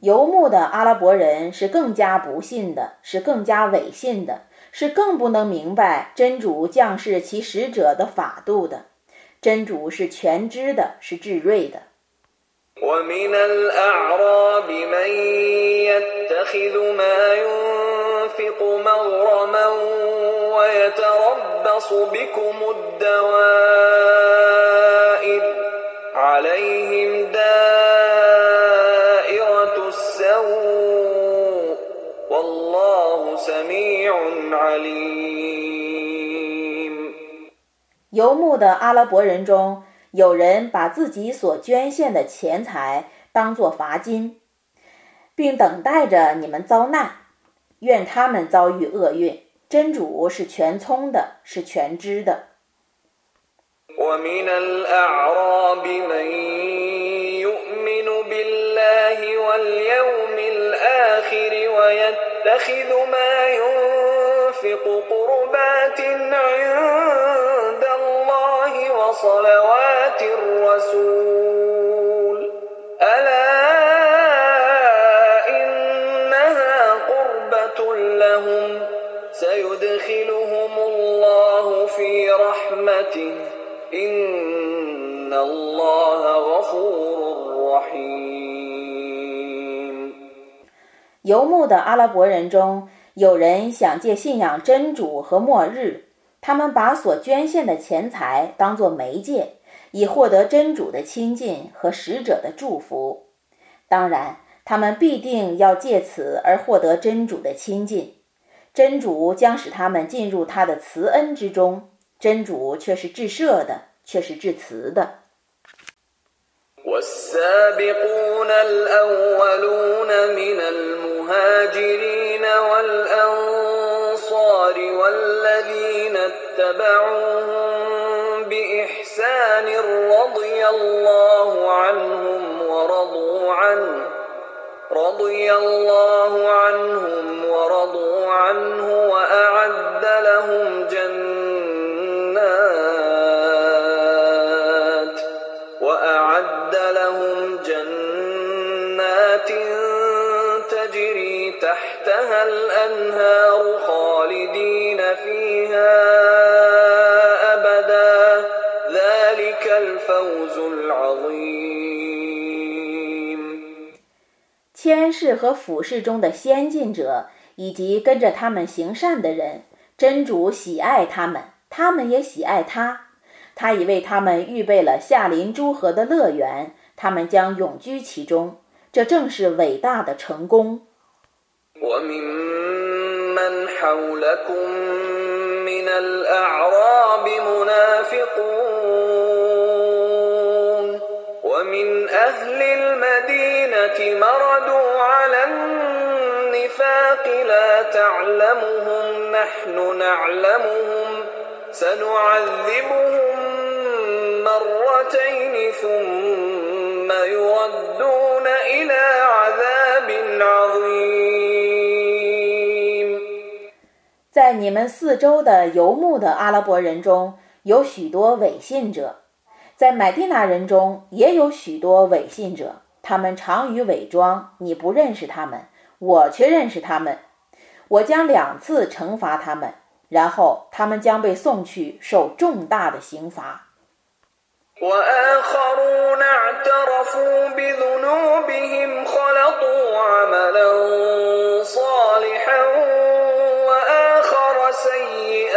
游牧的阿拉伯人是更加不信的，是更加违信的。是更不能明白真主降世其使者的法度的，真主是全知的，是至睿的。游牧的阿拉伯人中，有人把自己所捐献的钱财当作罚金，并等待着你们遭难。愿他们遭遇厄运。真主是全聪的，是全知的。واليوم الآخر ويتخذ ما ينفق قربات عند الله وصلوات الرسول. ألا إنها قربة لهم. سيدخلهم الله في رحمته. إن 游牧的阿拉伯人中，有人想借信仰真主和末日，他们把所捐献的钱财当作媒介，以获得真主的亲近和使者的祝福。当然，他们必定要借此而获得真主的亲近，真主将使他们进入他的慈恩之中。真主却是至赦的，却是至慈的。المهاجرين والأنصار والذين اتبعوهم بإحسان رضي الله عنهم ورضوا عنه رضي الله عنهم ورضوا عنه وأعد لهم جنات 谦氏和俯视中的先进者，以及跟着他们行善的人，真主喜爱他们，他们也喜爱他。他已为他们预备了夏临诸河的乐园，他们将永居其中。这正是伟大的成功。وممن حولكم من الأعراب منافقون ومن أهل المدينة مردوا على النفاق لا تعلمهم نحن نعلمهم سنعذبهم مرتين ثم يردون إلى عذاب عظيم 在你们四周的游牧的阿拉伯人中，有许多伪信者；在麦地那人中也有许多伪信者。他们常于伪装，你不认识他们，我却认识他们。我将两次惩罚他们，然后他们将被送去受重大的刑罚。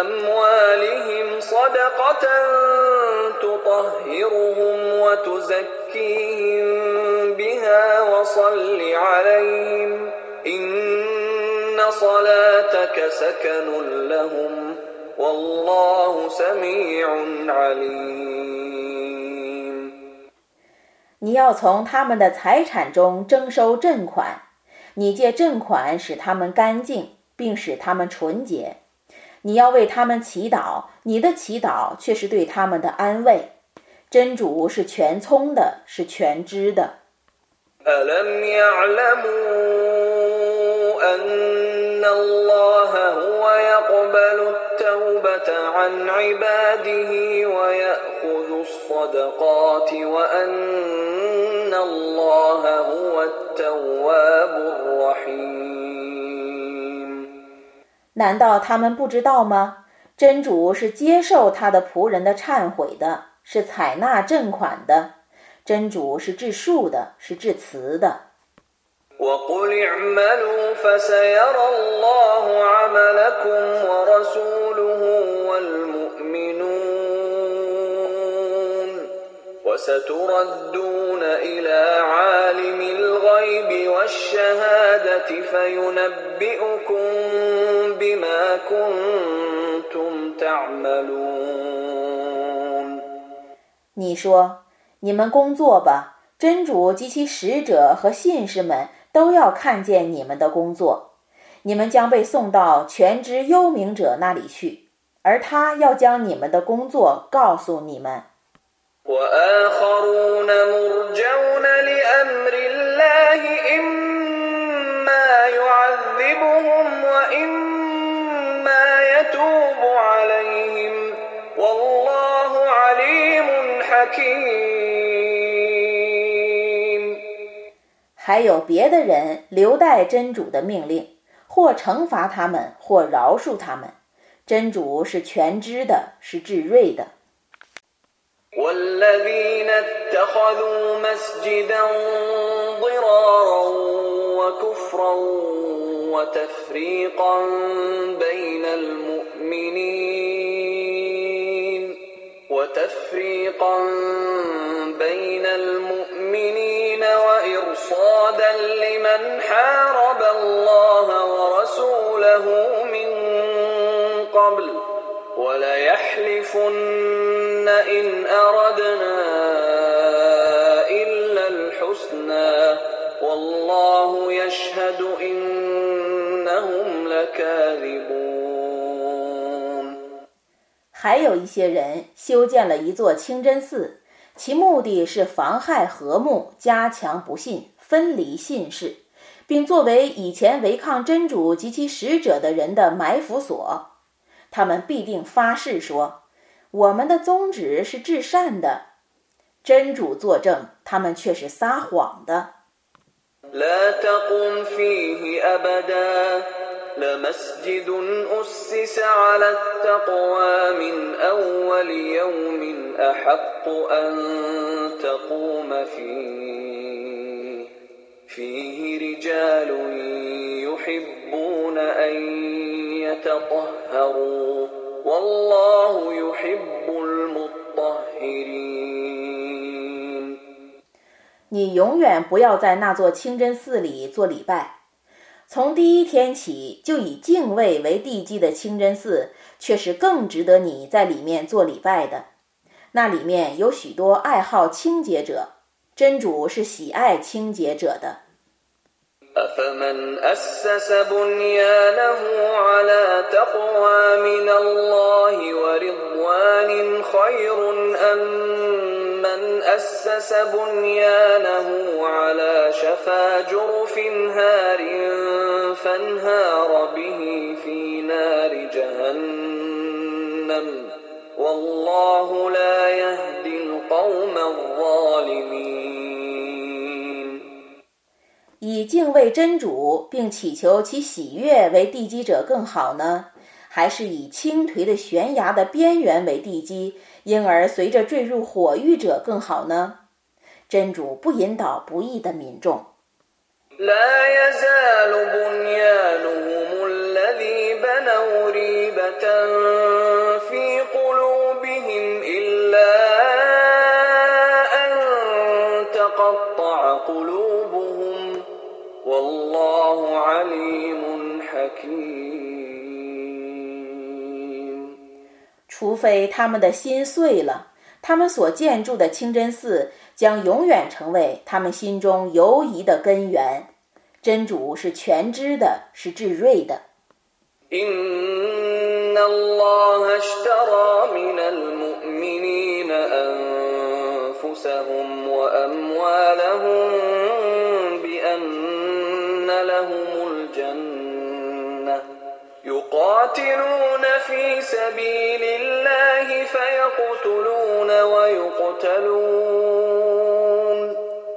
أموالهم صدقة تطهرهم وتزكيهم بها وصل عليهم إن صلاتك سكن لهم والله سميع عليم 你要从他们的财产中征收賑款，你借賑款使他们干净，并使他们纯洁。 你要为他们祈祷，你的祈祷却是对他们的安慰。真主是全聪的，是全知的。难道他们不知道吗？真主是接受他的仆人的忏悔的，是采纳正款的。真主是至恕的，是至慈的。你说：“你们工作吧，真主及其使者和信士们都要看见你们的工作。你们将被送到全知幽冥者那里去，而他要将你们的工作告诉你们。”还有别的人留待真主的命令，或惩罚他们，或饶恕他们。真主是全知的，是至锐的。والذين اتخذوا مسجدا ضرارا وكفرا وتفريقا بين المؤمنين وتفريقا بين المؤمنين وإرصادا لمن حارب الله ورسوله من قبل 还有一些人修建了一座清真寺，其目的是妨害和睦、加强不信、分离信士，并作为以前违抗真主及其使者的人的埋伏所。他们必定发誓说：“我们的宗旨是至善的。”真主作证，他们却是撒谎的。你永远不要在那座清真寺里做礼拜。从第一天起就以敬畏为地基的清真寺，却是更值得你在里面做礼拜的。那里面有许多爱好清洁者，真主是喜爱清洁者的。أفمن أسس بنيانه على تقوى من الله ورضوان خير أم من أسس بنيانه على شفا جرف هار فانهار به في نار جهنم؟ والله لا يهدي القوم الظالمين. 以敬畏真主并祈求其喜悦为地基者更好呢，还是以倾颓的悬崖的边缘为地基，因而随着坠入火狱者更好呢？真主不引导不义的民众。عليم حكيم 除非他们的心碎了，他们所建筑的清真寺将永远成为他们心中犹疑的根源。真主是全知的，是至睿的。إن الله اشترى من المؤمنين أنفسهم وأموالهم يقاتلون في سبيل الله فيقتلون ويقتلون.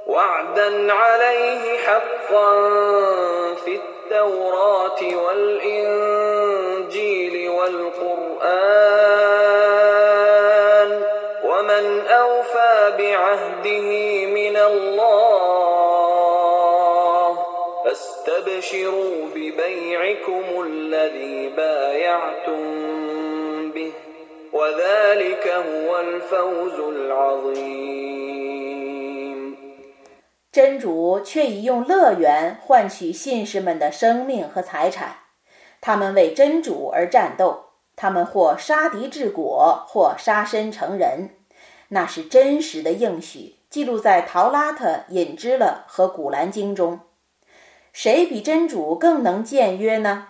وعدا عليه حقا في التوراة والإنجيل والقرآن. ومن أوفى بعهده فاستبشروا ببيعكم الذي بايعتم به وذلك هو الفوز العظيم 真主却已用乐园换取信士们的生命和财产，他们为真主而战斗，他们或杀敌治国，或杀身成仁，那是真实的应许，记录在陶拉特、隐支勒和古兰经中。 谁比真主更能僭约呢？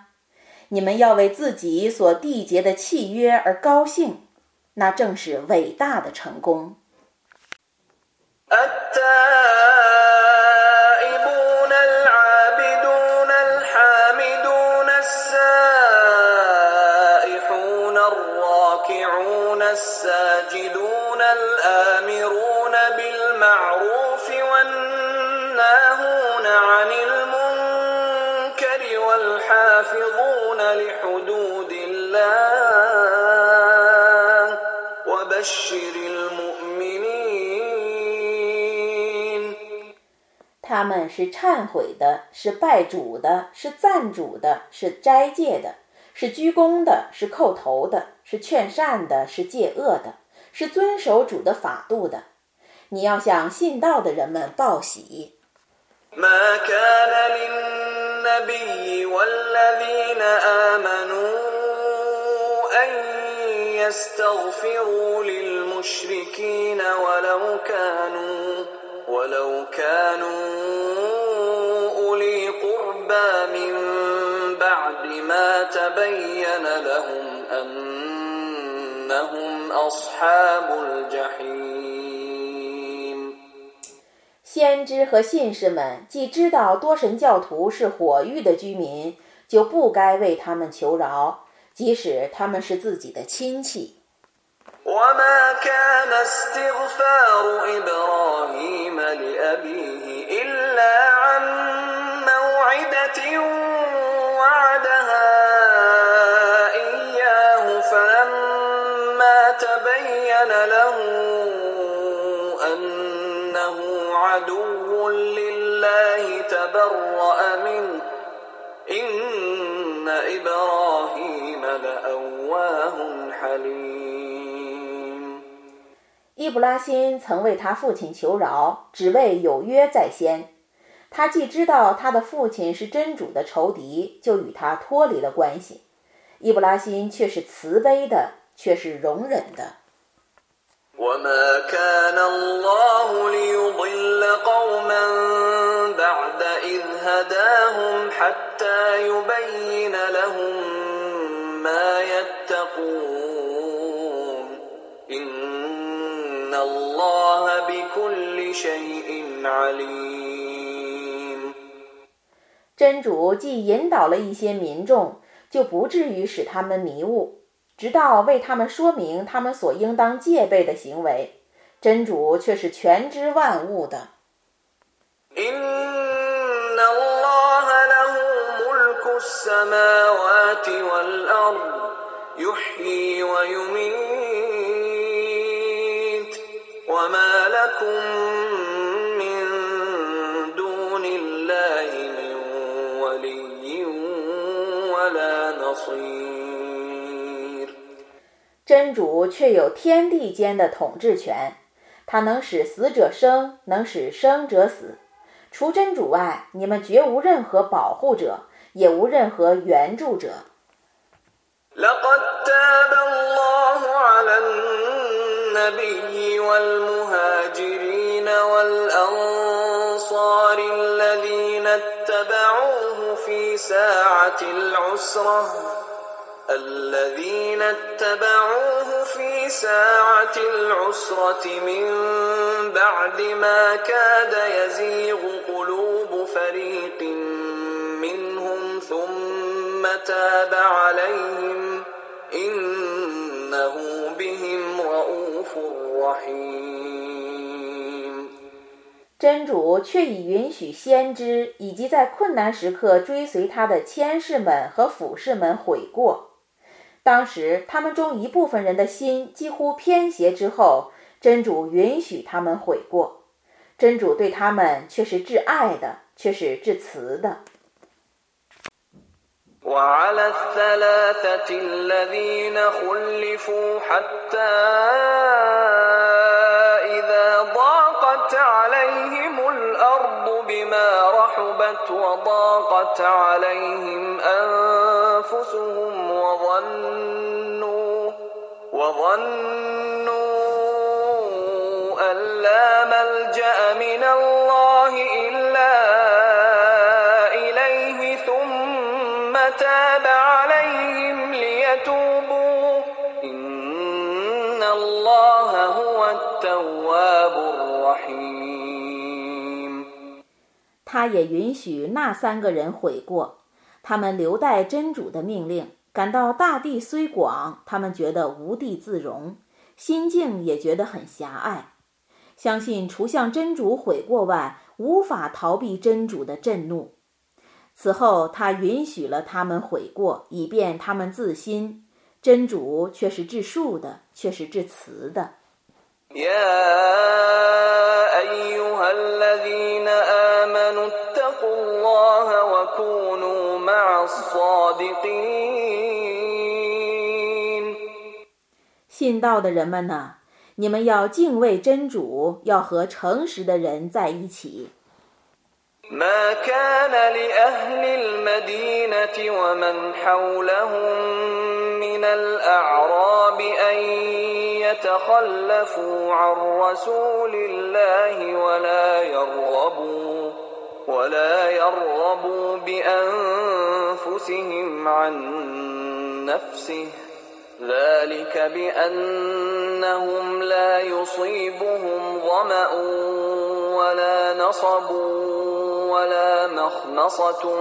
你们要为自己所缔结的契约而高兴，那正是伟大的成功。他们是忏悔的，是拜主的，是赞主的，是斋戒的，是鞠躬的，是叩头的，是劝善的，是戒恶的，是遵守主的法度的。你要向信道的人们报喜。先知和信士们既知道多神教徒是火狱的居民，就不该为他们求饶，即使他们是自己的亲戚。易卜拉辛曾为他父亲求饶，只为有约在先。他既知道他的父亲是真主的仇敌，就与他脱离了关系。伊布拉辛却是慈悲的，却是容忍的。真主既引导了一些民众，就不至于使他们迷雾，直到为他们说明他们所应当戒备的行为。真主却是全知万物的。السماوات والأرض يحيي ويميت وما لكم من دون الله من ولي ولا نصير 真主却有天地间的统治权，他能使死者生，能使生者死。除真主外，你们绝无任何保护者。也无任何援助者。 真主却已允许先知以及在困难时刻追随他的谦士们和俯士们悔过。当时，他们中一部分人的心几乎偏斜之后，真主允许他们悔过。真主对他们却是至爱的，却是至慈的。وعلى الثلاثة الذين خلفوا حتى إذا ضاقت عليهم الأرض بما رحبت وضاقت عليهم أنفسهم وظنوا وظنوا أن لا ملجأ من الله إلا 他也允许那三个人悔过，他们留待真主的命令，感到大地虽广，他们觉得无地自容，心境也觉得很狭隘，相信除向真主悔过外，无法逃避真主的震怒。此后，他允许了他们悔过，以便他们自新。真主却是至恕的，却是至慈的。信道的人们呐，你们要敬畏真主，要和诚实的人在一起。ما كان لأهل المدينة ومن حولهم من الأعراب أن يتخلفوا عن رسول الله ولا يرغبوا ولا يرغبوا بأنفسهم عن نفسه. ذلك بأنهم لا يصيبهم ظمأ ولا نصب ولا مخمصة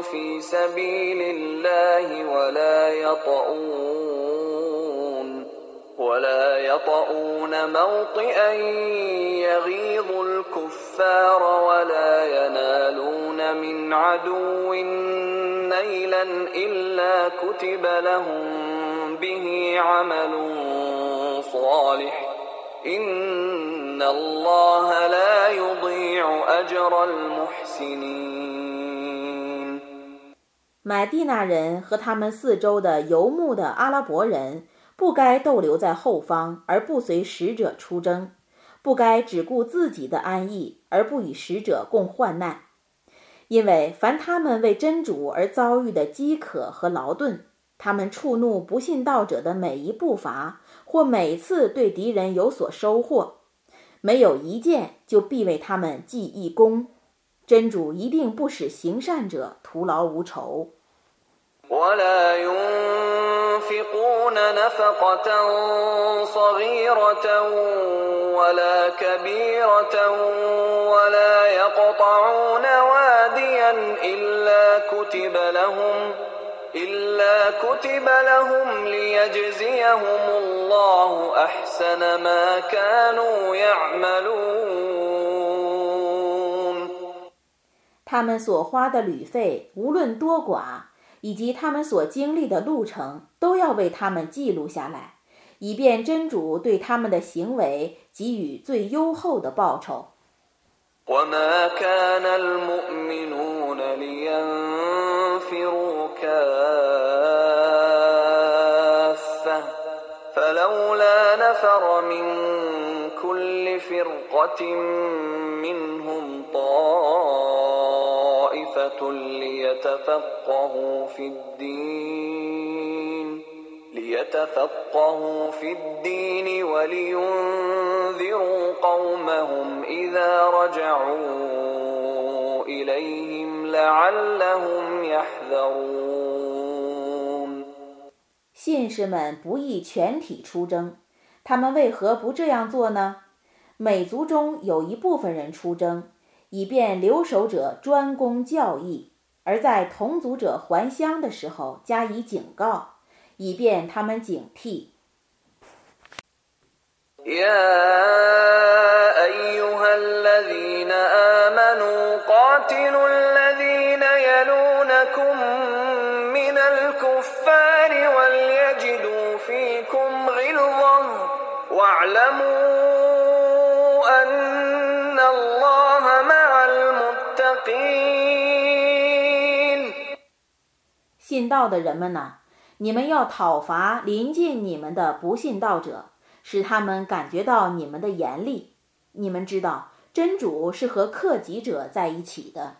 في سبيل الله ولا يطؤون ولا يطؤون موطئا يغيظ الكفار ولا ينالون من عدو نيلا إلا كتب لهم 买地那人和他们四周的游牧的阿拉伯人，不该逗留在后方而不随使者出征，不该只顾自己的安逸而不与使者共患难。因为凡他们为真主而遭遇的饥渴和劳顿，他们触怒不信道者的每一步伐，或每次对敌人有所收获，没有一件就必为他们记一功。真主一定不使行善者徒劳无酬。他们所花的旅费，无论多寡，以及他们所经历的路程，都要为他们记录下来，以便真主对他们的行为给予最优厚的报酬。وما كان المؤمنون لينفروا كافه فلولا نفر من كل فرقه منهم طائفه ليتفقهوا في الدين ليتفقهوا في الدين ولينذروا قومهم إذا رجعوا إليهم لعلهم يحذرون 信士们不宜全体出征，他们为何不这样做呢？每族中有一部分人出征，以便留守者专攻教义，而在同族者还乡的时候加以警告。 以便他们警惕。信道的人们呐！你们要讨伐临近你们的不信道者，使他们感觉到你们的严厉。你们知道，真主是和克己者在一起的。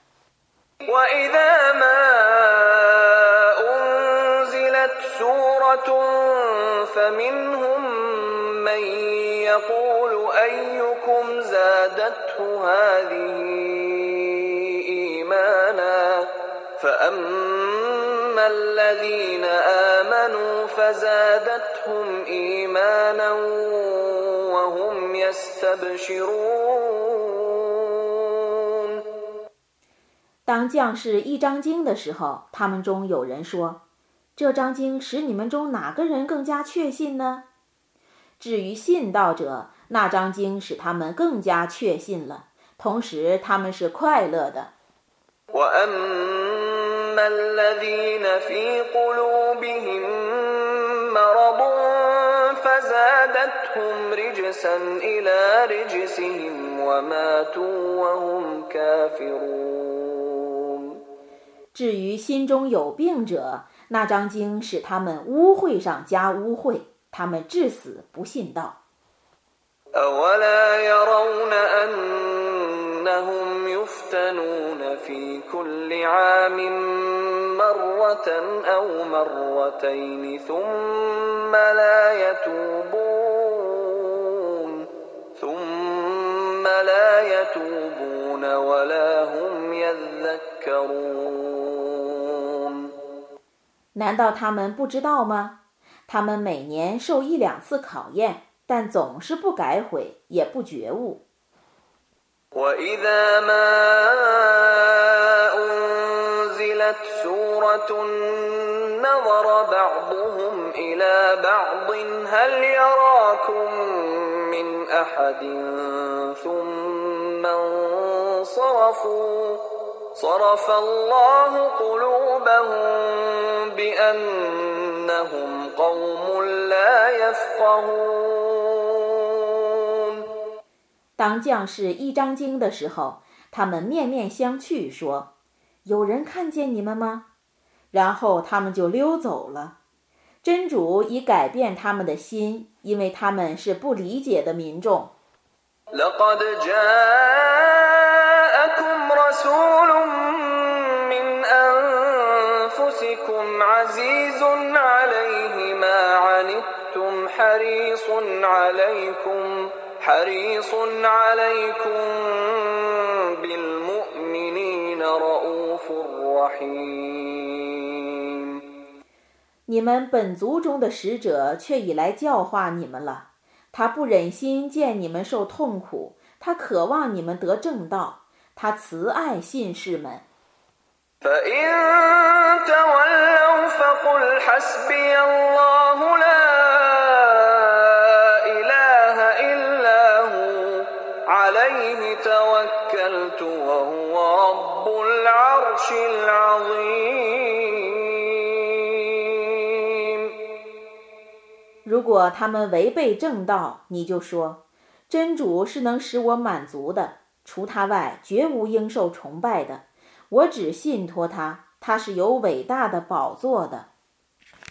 当将士一张经的时候，他们中有人说：“这张经使你们中哪个人更加确信呢？”至于信道者，那张经使他们更加确信了，同时他们是快乐的。至于心中有病者，那张经使他们污秽上加污秽，他们至死不信道。难道他们不知道吗？他们每年受一两次考验，但总是不改悔，也不觉悟。وإذا ما أنزلت سورة نظر بعضهم إلى بعض هل يراكم من أحد ثم انصرفوا صرف الله قلوبهم بأنهم قوم لا يفقهون 当将士一章经的时候，他们面面相觑，说：“有人看见你们吗？”然后他们就溜走了。真主已改变他们的心，因为他们是不理解的民众。你们本族中的使者却已来教化你们了，他不忍心见你们受痛苦，他渴望你们得正道，他慈爱信士们。如他们违背正道，你就说：真主是能使我满足的，除他外绝无应受崇拜的。我只信托他，他是有伟大的宝座的。